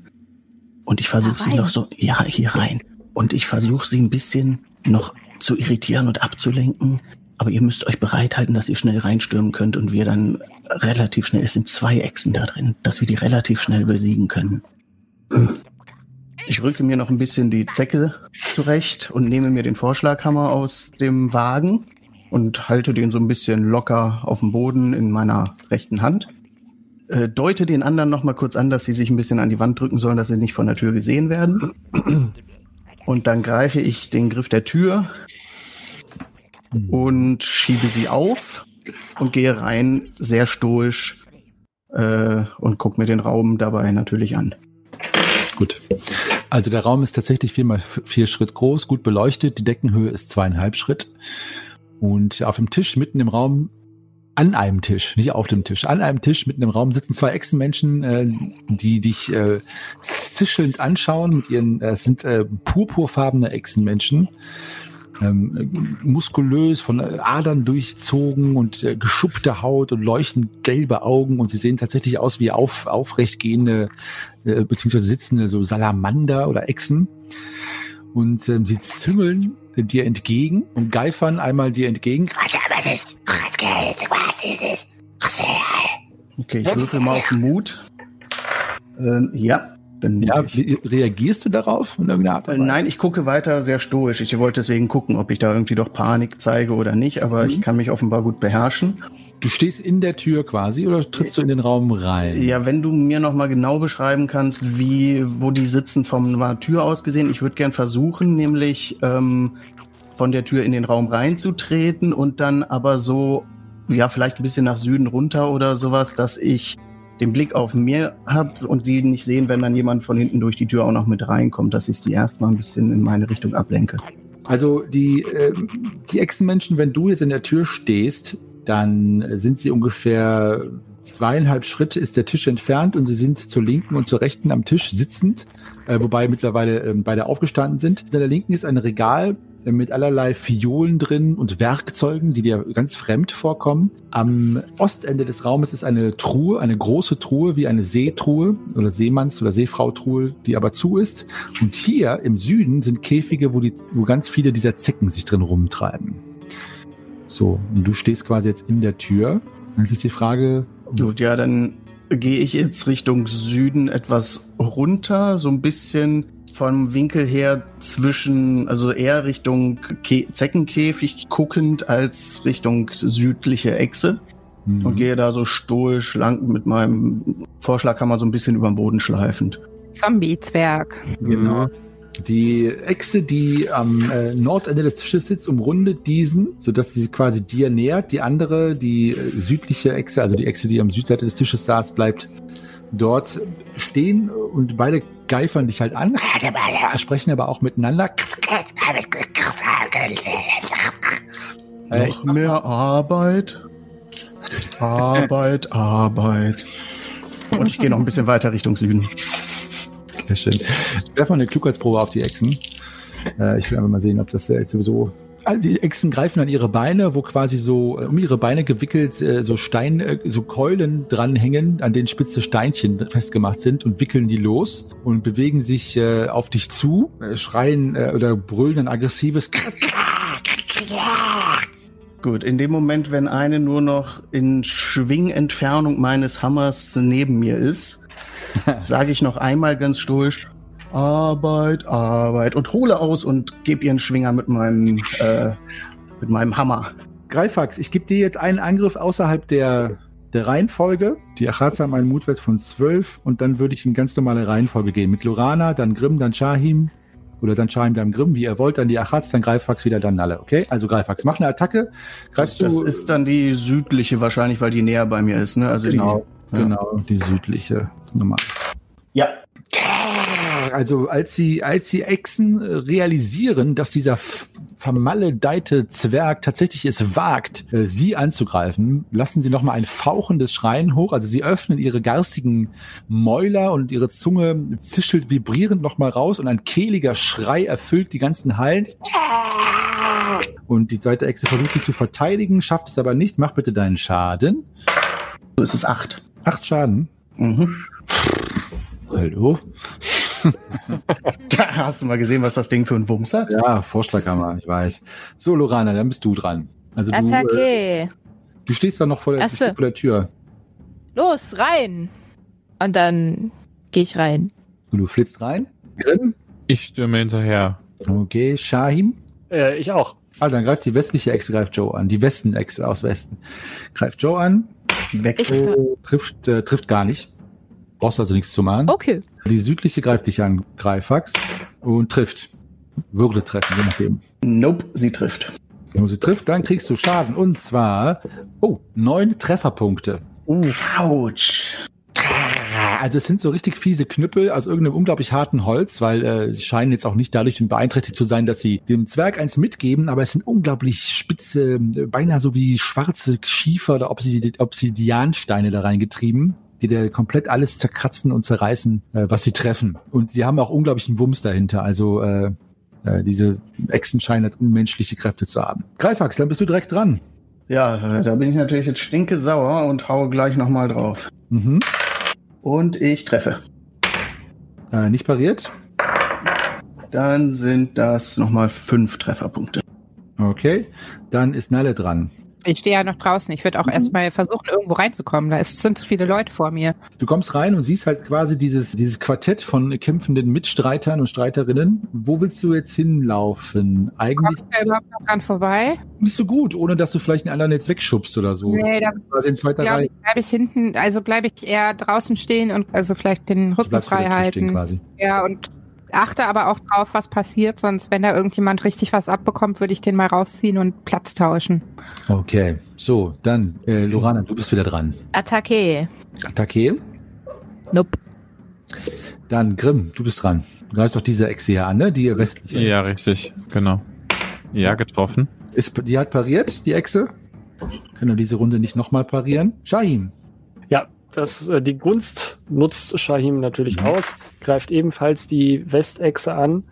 und ich versuche sie noch so, ja, hier rein. Und ich versuche sie ein bisschen noch zu irritieren und abzulenken. Aber ihr müsst euch bereithalten, dass ihr schnell reinstürmen könnt und wir dann relativ schnell, es sind zwei Echsen da drin, dass wir die relativ schnell besiegen können. Ich rücke mir noch ein bisschen die Zecke zurecht und nehme mir den Vorschlaghammer aus dem Wagen und halte den so ein bisschen locker auf dem Boden in meiner rechten Hand. Äh, deute den anderen noch mal kurz an, dass sie sich ein bisschen an die Wand drücken sollen, dass sie nicht von der Tür gesehen werden. Und dann greife ich den Griff der Tür und schiebe sie auf und gehe rein, sehr stoisch äh, und gucke mir den Raum dabei natürlich an. Gut. Also der Raum ist tatsächlich vier mal vier Schritt groß, gut beleuchtet. Die Deckenhöhe ist zweieinhalb Schritt. Und auf dem Tisch mitten im Raum, an einem Tisch, nicht auf dem Tisch, an einem Tisch mitten im Raum sitzen zwei Echsenmenschen, äh, die dich äh, zischelnd anschauen mit ihren, äh, es sind äh, purpurfarbene Echsenmenschen. Ähm, muskulös, von Adern durchzogen und äh, geschuppte Haut und leuchtend gelbe Augen und sie sehen tatsächlich aus wie auf, aufrecht gehende äh, beziehungsweise sitzende so Salamander oder Echsen. Und ähm, sie züngeln dir entgegen und geifern einmal dir entgegen. Okay, ich würfel mal auf Mut. Ähm, ja, dann Ja, reagierst du darauf in irgendeiner Art? Äh? Nein, ich gucke weiter sehr stoisch. Ich wollte deswegen gucken, ob ich da irgendwie doch Panik zeige oder nicht, aber Mhm. ich kann mich offenbar gut beherrschen. Du stehst in der Tür quasi oder trittst du in den Raum rein? Ja, wenn du mir noch mal genau beschreiben kannst, wie, wo die sitzen von der Tür aus gesehen. Ich würde gern versuchen, nämlich ähm, von der Tür in den Raum reinzutreten und dann aber so, ja, vielleicht ein bisschen nach Süden runter oder sowas, dass ich den Blick auf mir habe und die nicht sehen, wenn dann jemand von hinten durch die Tür auch noch mit reinkommt, dass ich sie erstmal ein bisschen in meine Richtung ablenke. Also die, ähm, die Echsenmenschen, wenn du jetzt in der Tür stehst, dann äh, sind sie ungefähr zweieinhalb Schritte ist der Tisch entfernt und sie sind zur linken und zur rechten am Tisch sitzend, äh, wobei mittlerweile ähm, beide aufgestanden sind. In der linken ist ein Regal äh, mit allerlei Fiolen drin und Werkzeugen, die dir ganz fremd vorkommen. Am Ostende des Raumes ist eine Truhe, eine große Truhe wie eine Seetruhe oder Seemanns- oder Seefrautruhe, die aber zu ist. Und hier im Süden sind Käfige, wo, die, wo ganz viele dieser Zecken sich drin rumtreiben. So, und du stehst quasi jetzt in der Tür. Jetzt ist die Frage, Gut, ja, dann gehe ich jetzt Richtung Süden etwas runter, so ein bisschen vom Winkel her zwischen, also eher Richtung Ke Zeckenkäfig guckend als Richtung südliche Echse Mhm. und gehe da so stoisch lang mit meinem Vorschlaghammer so ein bisschen über den Boden schleifend. Zombie-Zwerg. Genau. Die Echse, die am äh, Nordende des Tisches sitzt, umrundet diesen, sodass sie quasi dir nähert. Die andere, die äh, südliche Echse, also die Echse, die am Südseite des Tisches saß, bleibt dort stehen und beide geifern dich halt an, [laughs] sprechen aber auch miteinander. Äh, Noch mehr Arbeit. Arbeit, Arbeit. Und ich gehe noch ein bisschen weiter Richtung Süden. Sehr schön. Ich werfe mal eine Klugheitsprobe auf die Echsen. Äh, ich will einfach mal sehen, ob das äh, jetzt sowieso. Die Echsen greifen an ihre Beine, wo quasi so äh, um ihre Beine gewickelt äh, so Stein, so Keulen dranhängen, an denen spitze Steinchen festgemacht sind und wickeln die los und bewegen sich auf dich zu, schreien oder brüllen ein aggressives Gut, in dem Moment, wenn eine nur noch in Schwingentfernung meines Hammers neben mir ist, [laughs] sage ich noch einmal ganz stoisch, Arbeit, Arbeit und hole aus und gebe ihren Schwinger mit meinem, äh, mit meinem Hammer. Greifax, ich gebe dir jetzt einen Angriff außerhalb der, der Reihenfolge. Die Achaza haben einen Mutwert von 12 und dann würde ich in ganz normale Reihenfolge gehen. Mit Lorana, dann Grimm, dann Shahim oder dann Schein beim Grimm, wie ihr wollt, dann die Achatz, dann Greifax wieder, dann Nalle, okay? Also Greifax, mach eine Attacke. Greifst Das du. ist dann die südliche wahrscheinlich, weil die näher bei mir ist, ne? Also genau, die. Ja. genau, die südliche Nummer. Ja. Also als sie, als die Echsen äh, realisieren, dass dieser vermaledeite Zwerg tatsächlich es wagt, äh, sie anzugreifen, lassen sie nochmal ein fauchendes Schreien hoch. Also sie öffnen ihre garstigen Mäuler und ihre Zunge zischelt vibrierend nochmal raus und ein kehliger Schrei erfüllt die ganzen Hallen. Und die zweite Echse versucht sich zu verteidigen, schafft es aber nicht. Mach bitte deinen Schaden. So ist es acht. Acht Schaden. Mhm. Hallo? [laughs] Da hast du mal gesehen, was das Ding für ein Wumms hat? Ja, Vorschlaghammer, ich weiß. So, Lorana, dann bist du dran. Also du, äh, Attacke. du stehst da noch vor der, vor der Tür. Los, rein. Und dann gehe ich rein. Und du flitzt rein. Ich stürme hinterher. Okay, Shahim. Äh, ich auch. Ah, dann greift die westliche Echse, greift Joe an. Die Westen-Echse aus Westen. Greift Joe an, Wechsel. trifft, äh, trifft gar nicht. Brauchst also nichts zu machen. Okay. Die südliche greift dich an, Greifax, und trifft. Würde treffen, je nachdem. Nope, sie trifft. Wenn sie trifft, dann kriegst du Schaden. Und zwar, oh, neun Trefferpunkte. Autsch. Also es sind so richtig fiese Knüppel aus irgendeinem unglaublich harten Holz, weil äh, sie scheinen jetzt auch nicht dadurch beeinträchtigt zu sein, dass sie dem Zwerg eins mitgeben, aber es sind unglaublich spitze, äh, beinahe so wie schwarze Schiefer oder Obsidi- Obsidiansteine da reingetrieben, die da komplett alles zerkratzen und zerreißen, äh, was sie treffen. Und sie haben auch unglaublichen Wumms dahinter, also äh, äh, diese Echsen scheinen halt unmenschliche Kräfte zu haben. Greifax, dann bist du direkt dran. Ja, da bin ich natürlich jetzt stinke sauer und hau gleich nochmal drauf. Mhm. Und ich treffe. Äh, nicht pariert. Dann sind das nochmal fünf Trefferpunkte. Okay. Dann ist Nalle dran. Ich stehe ja noch draußen. Ich würde auch erstmal versuchen, irgendwo reinzukommen. Da ist, sind zu viele Leute vor mir. Du kommst rein und siehst halt quasi dieses, dieses Quartett von kämpfenden Mitstreitern und Streiterinnen. Wo willst du jetzt hinlaufen? Eigentlich Kommt da überhaupt noch dran vorbei? nicht so gut, ohne dass du vielleicht einen anderen jetzt wegschubst oder so. Nee, da Quasi in zweiter Reihe. ich, bleib ich hinten, also bleibe ich eher draußen stehen und also vielleicht den Du Rücken frei halten. quasi. Ja, und achte aber auch drauf, was passiert, sonst wenn da irgendjemand richtig was abbekommt, würde ich den mal rausziehen und Platz tauschen. Okay. So, dann, äh, Lorana, du bist wieder dran. Attacke. Attacke. Nope. Dann Grimm, du bist dran. Du greifst doch diese Echse hier an, ne? Die westliche. Ja, richtig, genau. Ja, getroffen. Ist, die hat pariert, die Echse. Können wir diese Runde nicht nochmal parieren? Shahim. Das, äh, die Gunst nutzt Shahim natürlich Mhm. aus, greift ebenfalls die Westechse an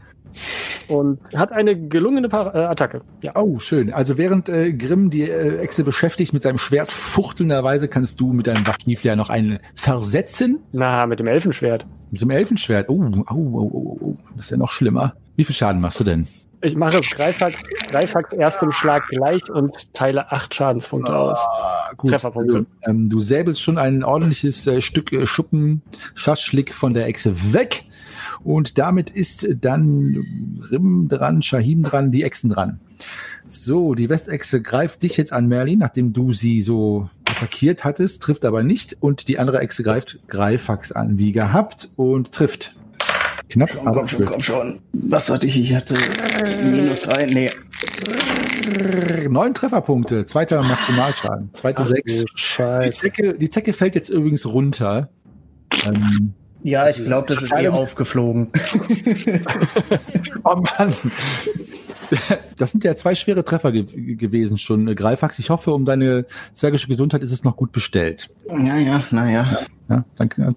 und hat eine gelungene Par äh, Attacke. Ja. Oh, schön. Also während äh, Grimm die äh, Echse beschäftigt mit seinem Schwert fuchtelnderweise, kannst du mit deinem Wachkief ja noch einen versetzen. Na, mit dem Elfenschwert. Mit dem Elfenschwert. Oh, oh, oh, oh, oh. Das ist ja noch schlimmer. Wie viel Schaden machst du denn? Ich mache es Greifax, Greifax erstem Schlag gleich und teile acht Schadenspunkte aus. Ah, gut. Trefferpunkte. Also, ähm, du säbelst schon ein ordentliches äh, Stück äh, Schuppen, Schaschlik von der Echse weg. Und damit ist dann Rim dran, Shahim dran, die Echsen dran. So, die Westechse greift dich jetzt an, Merlin, nachdem du sie so attackiert hattest, trifft aber nicht. Und die andere Echse greift Greifax an, wie gehabt, und trifft. Knapp, Komm, aber komm schon, komm schon. Was hatte ich? Ich hatte minus drei. Nee. Neun Trefferpunkte, zweiter Maximalschaden, zweite Ach, sechs. Die. Zecke, die Zecke fällt jetzt übrigens runter. Ähm, Ja, ich glaube, das ist eh aufgeflogen. [laughs] oh Mann. Das sind ja zwei schwere Treffer ge gewesen schon, äh, Greifax. Ich hoffe, um deine zwergische Gesundheit ist es noch gut bestellt. Ja, ja, naja. Ja, danke.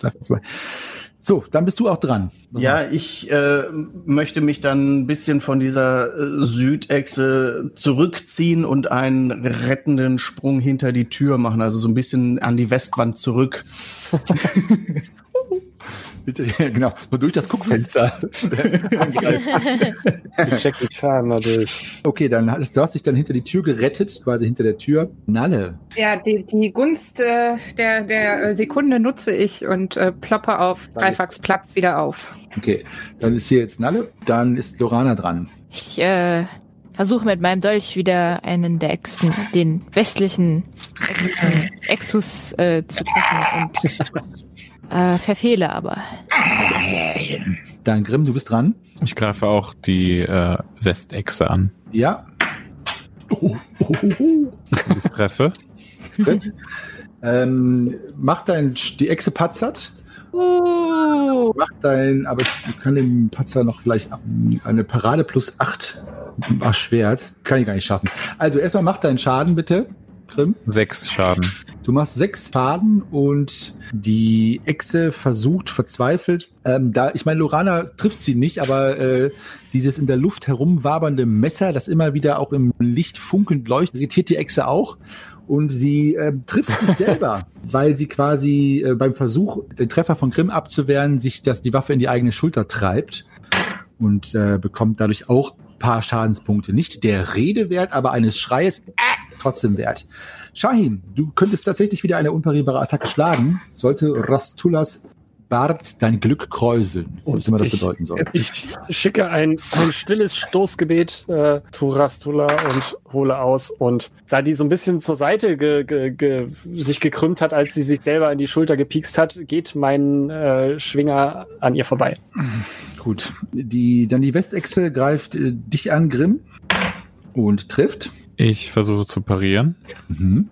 So, dann bist du auch dran. Was Ja, machst ich äh, möchte mich dann ein bisschen von dieser äh, Südechse zurückziehen und einen rettenden Sprung hinter die Tür machen, also so ein bisschen an die Westwand zurück. [laughs] Bitte, [laughs] ja, genau, nur durch das Guckfenster. [laughs] Ich check den Schaden natürlich. okay, dann hast du hast dich dann hinter die Tür gerettet, quasi hinter der Tür. Nalle. Ja, die, die Gunst äh, der, der äh, Sekunde nutze ich und äh, ploppe auf Dreifax Platz wieder auf. Okay, dann ist hier jetzt Nalle. Dann ist Lorana dran. Ich äh, versuche mit meinem Dolch wieder einen der Echsen, den westlichen Echsen, Exus äh, zu treffen und [laughs] äh, verfehle aber. Dann Grimm, du bist dran. Ich greife auch die äh, Westechse an. Ja. Oh, oh, oh, oh. Ich treffe. Ähm, mach dein, die Echse patzert. Uh, Mach dein, aber ich kann den Patzer noch vielleicht ab- eine Parade plus 8 erschwert. Kann ich gar nicht schaffen. Also erstmal mach deinen Schaden bitte, Grimm. Sechs Schaden. Du machst sechs Schaden und die Echse versucht verzweifelt. Ähm, da, ich meine, Lorana trifft sie nicht, aber äh, dieses in der Luft herumwabernde Messer, das immer wieder auch im Licht funkelnd leuchtet, irritiert die Echse auch. Und sie äh, trifft sich [laughs] selber, weil sie quasi äh, beim Versuch, den Treffer von Grimm abzuwehren, sich das, die Waffe in die eigene Schulter treibt und äh, bekommt dadurch auch ein paar Schadenspunkte. Nicht der Rede wert, aber eines Schreies äh, trotzdem wert. Shahin, du könntest tatsächlich wieder eine unparierbare Attacke schlagen, sollte Rastulas Bart dein Glück kräuseln, was immer das Ich- bedeuten soll. [laughs] Ich schicke ein, ein stilles Stoßgebet äh, zu Rastula und hole aus. Und da die so ein bisschen zur Seite ge, ge, ge, sich gekrümmt hat, als sie sich selber in die Schulter gepiekst hat, geht mein äh, Schwinger an ihr vorbei. Gut, die, dann die Westechse greift äh, dich an, Grimm, und trifft. Ich versuche zu parieren. Mhm.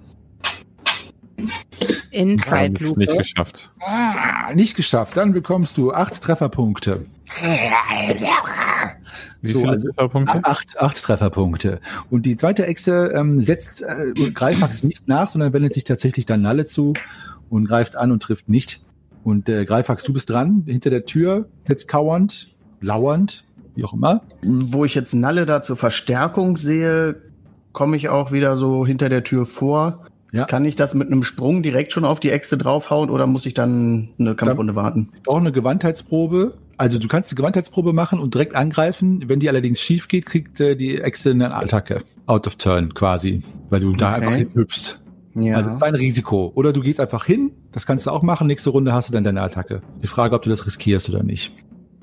in Habe es nicht geschafft. Ah, nicht geschafft. Dann bekommst du acht Trefferpunkte. Wie So, viele also- Trefferpunkte? Acht, acht Trefferpunkte. Und die zweite Echse ähm, setzt äh, Greifax nicht nach, sondern wendet sich tatsächlich dann Nalle zu und greift an und trifft nicht. Und äh, Greifax, du bist dran, hinter der Tür, jetzt kauernd, lauernd, wie auch immer. Wo ich jetzt Nalle da zur Verstärkung sehe, komme ich auch wieder so hinter der Tür vor. Ja. Kann ich das mit einem Sprung direkt schon auf die Echse draufhauen oder muss ich dann eine Kampfrunde warten? Ich brauche eine Gewandheitsprobe. Also du kannst eine Gewandheitsprobe machen und direkt angreifen. Wenn die allerdings schief geht, kriegt äh, die Echse eine Attacke. Out of turn quasi. Weil du da Okay. einfach hinhüpfst. Ja. Also es ist dein Risiko. Oder du gehst einfach hin, das kannst du auch machen. Nächste Runde hast du dann deine Attacke. Die Frage, ob du das riskierst oder nicht.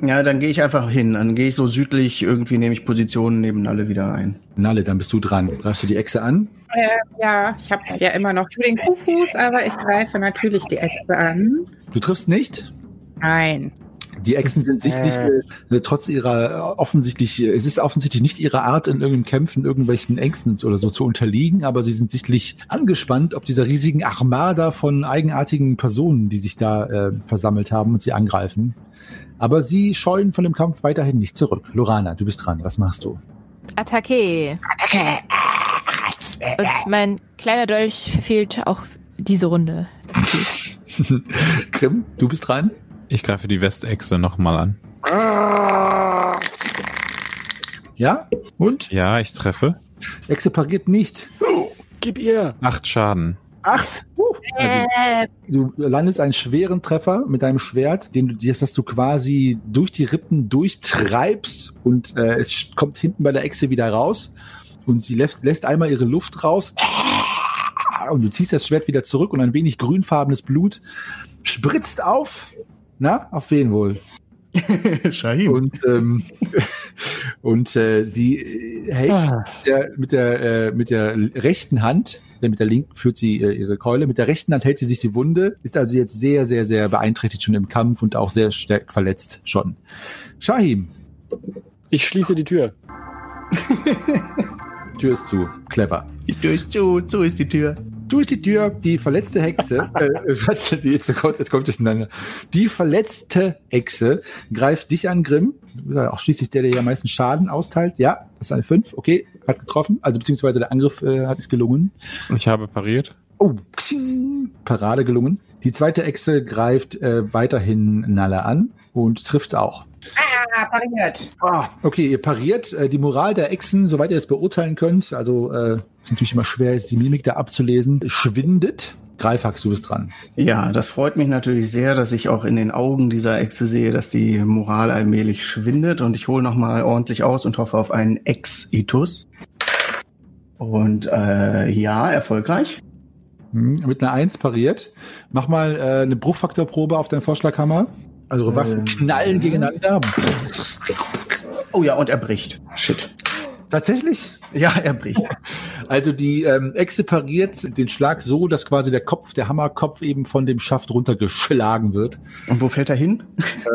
Ja, dann gehe ich einfach hin. Dann gehe ich so südlich, irgendwie nehme ich Positionen neben Nalle wieder ein. Nalle, dann bist du dran. Greifst du die Echse an? Äh, ja, ich habe ja immer noch den Kuhfuß, aber ich greife natürlich die Echse an. Du triffst nicht. Nein. Die Echsen sind sichtlich, Äh. äh, trotz ihrer äh, offensichtlich, äh, es ist offensichtlich nicht ihre Art, in irgendeinem Kämpfen irgendwelchen Ängsten oder so zu unterliegen, aber sie sind sichtlich angespannt, ob dieser riesigen Armada von eigenartigen Personen, die sich da äh, versammelt haben und sie angreifen. Aber sie scheuen von dem Kampf weiterhin nicht zurück. Lorana, du bist dran. Was machst du? Attacke. Und mein kleiner Dolch verfehlt auch diese Runde. [laughs] Krim, du bist dran. Ich greife die Westechse nochmal an. Ja? Und? Ja, ich treffe. Echse pariert nicht. Gib ihr! Acht Schaden. Acht. Uh. Äh, Du landest einen schweren Treffer mit deinem Schwert, den du dir, dass du quasi durch die Rippen durchtreibst und äh, es kommt hinten bei der Echse wieder raus und sie lässt, lässt einmal ihre Luft raus und du ziehst das Schwert wieder zurück und ein wenig grünfarbenes Blut spritzt auf. Na, auf wen wohl? [laughs] Shahim. Und, ähm, [laughs] und äh, sie äh, hält Ah. der, mit der äh, mit der rechten Hand, mit der linken führt sie äh, ihre Keule, mit der rechten Hand hält sie sich die Wunde, ist also jetzt sehr sehr sehr beeinträchtigt schon im Kampf und auch sehr stark verletzt schon. Shahim, Ich schließe die Tür. [laughs] Tür ist zu, clever. Die Tür ist zu, so ist die Tür. Durch die Tür die verletzte Hexe, [laughs] äh, jetzt kommt jetzt kommt durcheinander. Die verletzte Hexe greift dich an, Grimm. Auch schließlich der, der ja am meisten Schaden austeilt. Ja, das ist eine 5. Okay, hat getroffen. Also beziehungsweise der Angriff äh, hat es gelungen. Ich habe pariert. Oh, psing, Parade gelungen. Die zweite Echse greift äh, weiterhin Nalle an und trifft auch. ah, pariert. Ah, okay, ihr pariert. Äh, die Moral der Echsen, soweit ihr das beurteilen könnt, also äh, ist natürlich immer schwer, jetzt die Mimik da abzulesen, schwindet. Greifax, du bist dran. Ja, das freut mich natürlich sehr, dass ich auch in den Augen dieser Echse sehe, dass die Moral allmählich schwindet und ich hole nochmal ordentlich aus und hoffe auf einen Ex-Itus. Und äh, ja, erfolgreich. Hm, mit einer 1 pariert. Mach mal äh, eine Bruchfaktorprobe auf deinen Vorschlaghammer. Also eure Waffen Ähm. knallen gegeneinander. Oh ja, und er bricht. Shit. Tatsächlich? Ja, er bricht. [laughs] Also die ähm, Echse pariert den Schlag so, dass quasi der Kopf, der Hammerkopf eben von dem Schaft runtergeschlagen wird. Und wo fällt er hin?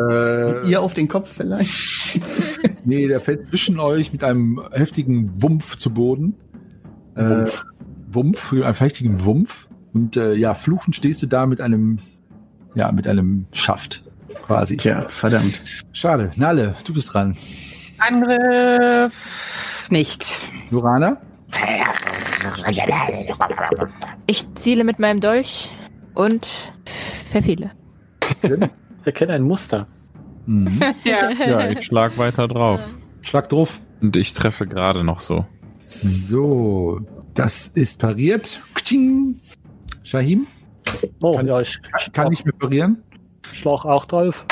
Äh, Ihr auf den Kopf vielleicht? [laughs] nee, der fällt zwischen euch mit einem heftigen Wumpf zu Boden. Wumpf. Äh, Wumpf, einem heftigen Wumpf. Und äh, ja, fluchend stehst du da mit einem, ja, mit einem Schaft quasi. Tja, verdammt. Schade. Nalle, du bist dran. Angriff nicht. Lorana? Ich ziele mit meinem Dolch und verfehle. Ich erkenne ein Muster. Mhm. [laughs] Ja. Ja, ich schlag weiter drauf. Schlag drauf. Und ich treffe gerade noch so. So, das ist pariert. Ktsching. Shahim Oh, Kann- ja, ich kann nicht mehr parieren. Schlauch auch drauf.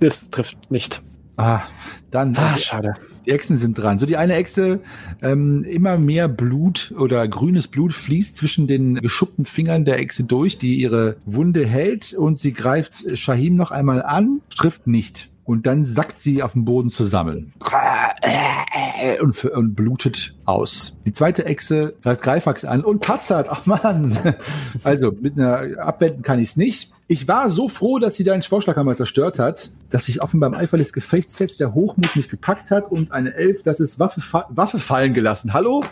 Das trifft nicht. Ah, dann Ah, schade. die Echsen sind dran. So die eine Echse, ähm, immer mehr Blut oder grünes Blut fließt zwischen den geschuppten Fingern der Echse durch, die ihre Wunde hält und sie greift Shahim noch einmal an, trifft nicht. Und dann sackt sie auf dem Boden zusammen und, und blutet aus. Die zweite Echse greift Greifax an und patzert. Ach man. Also mit einer Abwenden kann ich es nicht. Ich war so froh, dass sie deinen Vorschlaghammer zerstört hat, dass sich offenbar im Eifer des Gefechts jetzt der Hochmut mich gepackt hat und eine Elf, das ist Waffe, fa Waffe fallen gelassen. Hallo?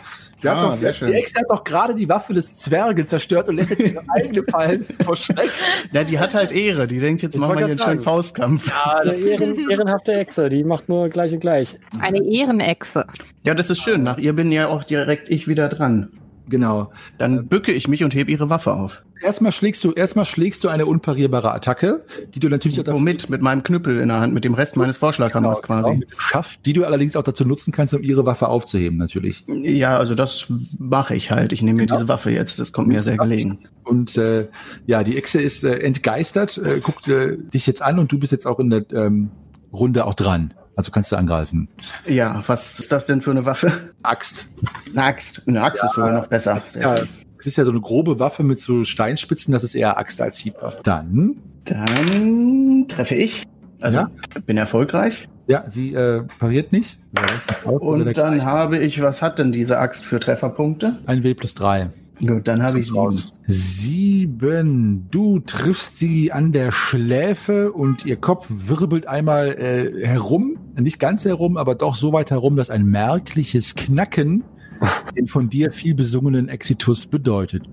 Die, hat Ah, doch, sehr die schön. Echse hat doch gerade die Waffe des Zwerge zerstört und lässt jetzt ihre [laughs] eigene fallen vor Schreck. Ja, die hat halt Ehre. Die denkt, jetzt Ich machen wir hier einen schönen Faustkampf. Eine ehren, [laughs] ehrenhafte Echse, die macht nur gleich und gleich. Eine Ehrenechse. Ja, das ist schön. Nach ihr bin ja auch direkt ich wieder dran. Genau. Dann bücke ich mich und hebe ihre Waffe auf. Erstmal schlägst du, erstmal schlägst du eine unparierbare Attacke, die du natürlich auch dafür- Womit? Mit meinem Knüppel in der Hand, mit dem Rest meines Vorschlaghammers Genau, quasi. mit dem Schaft, die du allerdings auch dazu nutzen kannst, um ihre Waffe aufzuheben, natürlich. Ja, also das mache ich halt. Ich nehme mir diese Waffe jetzt. Das kommt mir sehr gelegen. Und äh, ja, die Echse ist äh, entgeistert, äh, guckt äh, dich jetzt an und du bist jetzt auch in der ähm, Runde auch dran. Also kannst du angreifen. Ja, was ist das denn für eine Waffe? Axt. Eine Axt. Eine Axt ist sogar noch besser. Ja, es ist ja so eine grobe Waffe mit so Steinspitzen, das ist eher Axt als Hiebwaffe. Dann, Dann treffe ich. Also Ja. bin erfolgreich. ja, sie äh, pariert nicht. Und dann habe ich, was hat denn diese Axt für Trefferpunkte? ein W plus drei. Gut, dann habe ich sieben. Raus. Sieben. Du triffst sie an der Schläfe und ihr Kopf wirbelt einmal äh, herum. Nicht ganz herum, aber doch so weit herum, dass ein merkliches Knacken [laughs] den von dir viel besungenen Exitus bedeutet.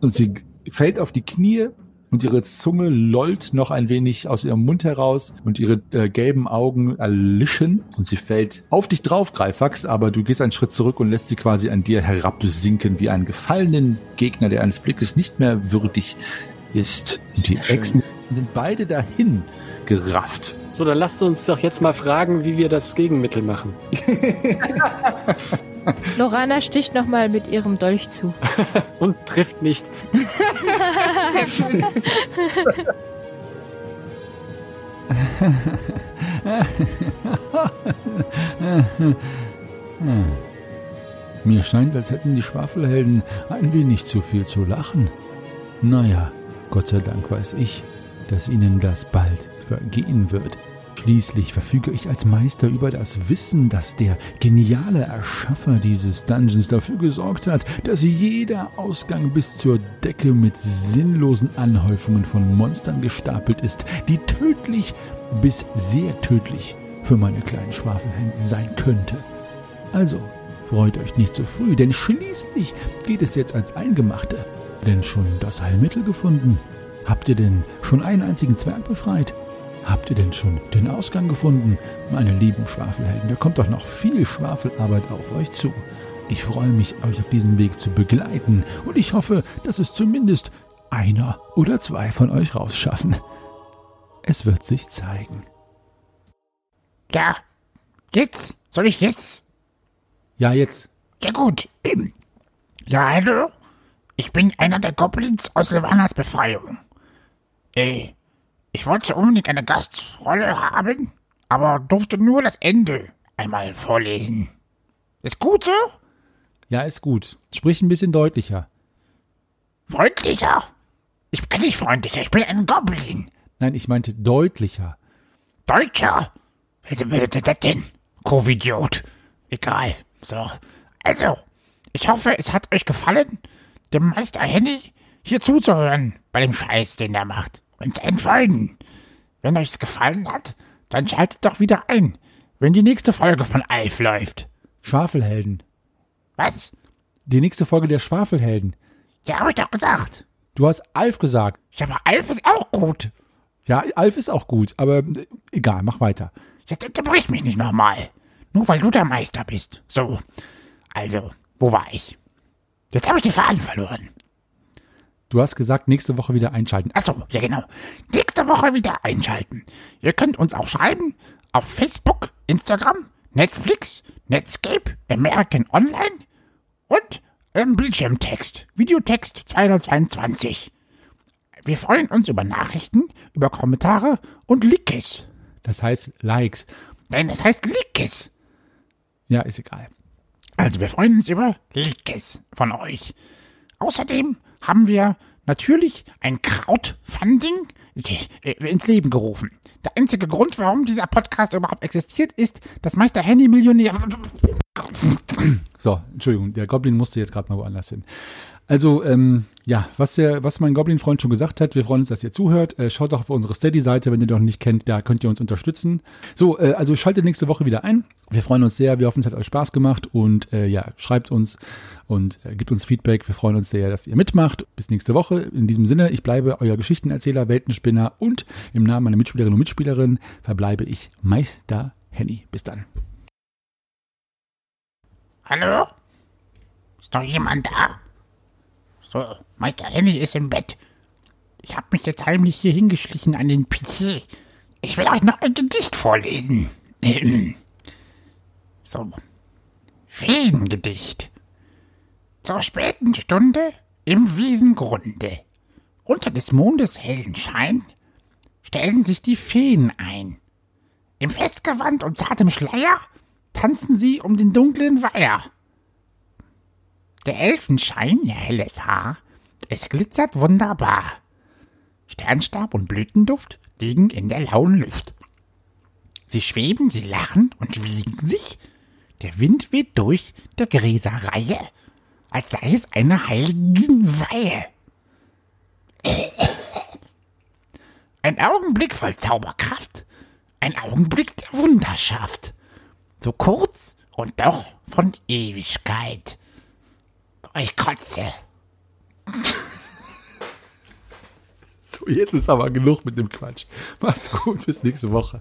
Und sie fällt auf die Knie und ihre Zunge lollt noch ein wenig aus ihrem Mund heraus und ihre äh, gelben Augen erlischen und sie fällt auf dich drauf, Greifax, aber du gehst einen Schritt zurück und lässt sie quasi an dir herabsinken wie einen gefallenen Gegner, der eines Blickes nicht mehr würdig ist. Und die. Echsen sind beide dahin gerafft. So, dann lasst uns doch jetzt mal fragen, wie wir das Gegenmittel machen. [laughs] Lorana sticht nochmal mit ihrem Dolch zu. [laughs] Und trifft nicht. [laughs] Mir scheint, als hätten die Schwafelhelden ein wenig zu viel zu lachen. Naja, Gott sei Dank weiß ich, dass ihnen das bald vergehen wird. Schließlich verfüge ich als Meister über das Wissen, dass der geniale Erschaffer dieses Dungeons dafür gesorgt hat, dass jeder Ausgang bis zur Decke mit sinnlosen Anhäufungen von Monstern gestapelt ist, die tödlich bis sehr tödlich für meine kleinen Schwafelhelden sein könnte. Also, freut euch nicht zu früh, denn schließlich geht es jetzt als Eingemachte. Denn schon das Heilmittel gefunden? Habt ihr denn schon einen einzigen Zwerg befreit? Habt ihr denn schon den Ausgang gefunden? Meine lieben Schwafelhelden, da kommt doch noch viel Schwafelarbeit auf euch zu. Ich freue mich, euch auf diesem Weg zu begleiten und ich hoffe, dass es zumindest einer oder zwei von euch rausschaffen. Es wird sich zeigen. Ja, jetzt? Soll ich jetzt? Ja, jetzt. Ja gut. Ähm, Ja, hallo? Ich bin einer der Goblins aus Levanas Befreiung. Äh, ich wollte unbedingt eine Gastrolle haben, aber durfte nur das Ende einmal vorlesen. Ist gut so? Ja, ist gut. Sprich ein bisschen deutlicher. Freundlicher? Ich bin nicht freundlicher, ich bin ein Goblin. Nein, ich meinte deutlicher. Deutscher? Wer ist das denn? Covidiot. Egal. So. Also, ich hoffe, es hat euch gefallen, dem Meister Henny hier zuzuhören bei dem Scheiß, den er macht. Und zu entfolgen. Wenn euch es gefallen hat, dann schaltet doch wieder ein, wenn die nächste Folge von Alf läuft. Schwafelhelden. Was? Die nächste Folge der Schwafelhelden. Ja, hab ich doch gesagt. Du hast Alf gesagt. Ja, aber Alf ist auch gut. Ja, Alf ist auch gut, aber äh, egal, mach weiter. Jetzt unterbrich mich nicht nochmal. Nur weil du der Meister bist. So. Also, wo war ich? Jetzt habe ich die Faden verloren. Du hast gesagt, nächste Woche wieder einschalten. Achso, ja genau. Nächste Woche wieder einschalten. Ihr könnt uns auch schreiben auf Facebook, Instagram, Netflix, Netscape, American Online und im Bildschirmtext, Videotext 222. Wir freuen uns über Nachrichten, über Kommentare und Likes. Das heißt Likes. Nein, das heißt Likes. Ja, ist egal. Also wir freuen uns über Likes von euch. Außerdem haben wir natürlich ein Crowdfunding äh, ins Leben gerufen. Der einzige Grund, warum dieser Podcast überhaupt existiert, ist, dass Meister Henny Millionär. So, Entschuldigung, der Goblin musste jetzt gerade mal woanders hin. Also, ähm, ja, was, der, was mein Goblin-Freund schon gesagt hat, wir freuen uns, dass ihr zuhört. Äh, schaut doch auf unsere Steady-Seite, wenn ihr noch nicht kennt, da könnt ihr uns unterstützen. So, äh, also schaltet nächste Woche wieder ein. Wir freuen uns sehr, wir hoffen, es hat euch Spaß gemacht und äh, ja, schreibt uns und äh, gibt uns Feedback. Wir freuen uns sehr, dass ihr mitmacht. Bis nächste Woche. In diesem Sinne, ich bleibe euer Geschichtenerzähler, Weltenspinner und im Namen meiner Mitspielerinnen und Mitspielerin verbleibe ich Meister Henny. Bis dann. Hallo? Ist noch jemand da? So, Meister Henny ist im Bett. Ich habe mich jetzt heimlich hier hingeschlichen an den PC. Ich will euch noch ein Gedicht vorlesen. [clears throat] So. Feengedicht. Zur späten Stunde im Wiesengrunde. Unter des Mondes hellen Schein stellen sich die Feen ein. Im Festgewand und zartem Schleier tanzen sie um den dunklen Weiher. Der Elfenschein, ihr helles Haar, es glitzert wunderbar. Sternstab und Blütenduft liegen in der lauen Luft. Sie schweben, sie lachen und wiegen sich. Der Wind weht durch der Gräserreihe, als sei es eine Heiligenweihe. Ein Augenblick voll Zauberkraft, ein Augenblick der Wunderschaft. So kurz und doch von Ewigkeit. Ich kotze. So, jetzt ist aber genug mit dem Quatsch. Macht's gut, bis nächste Woche.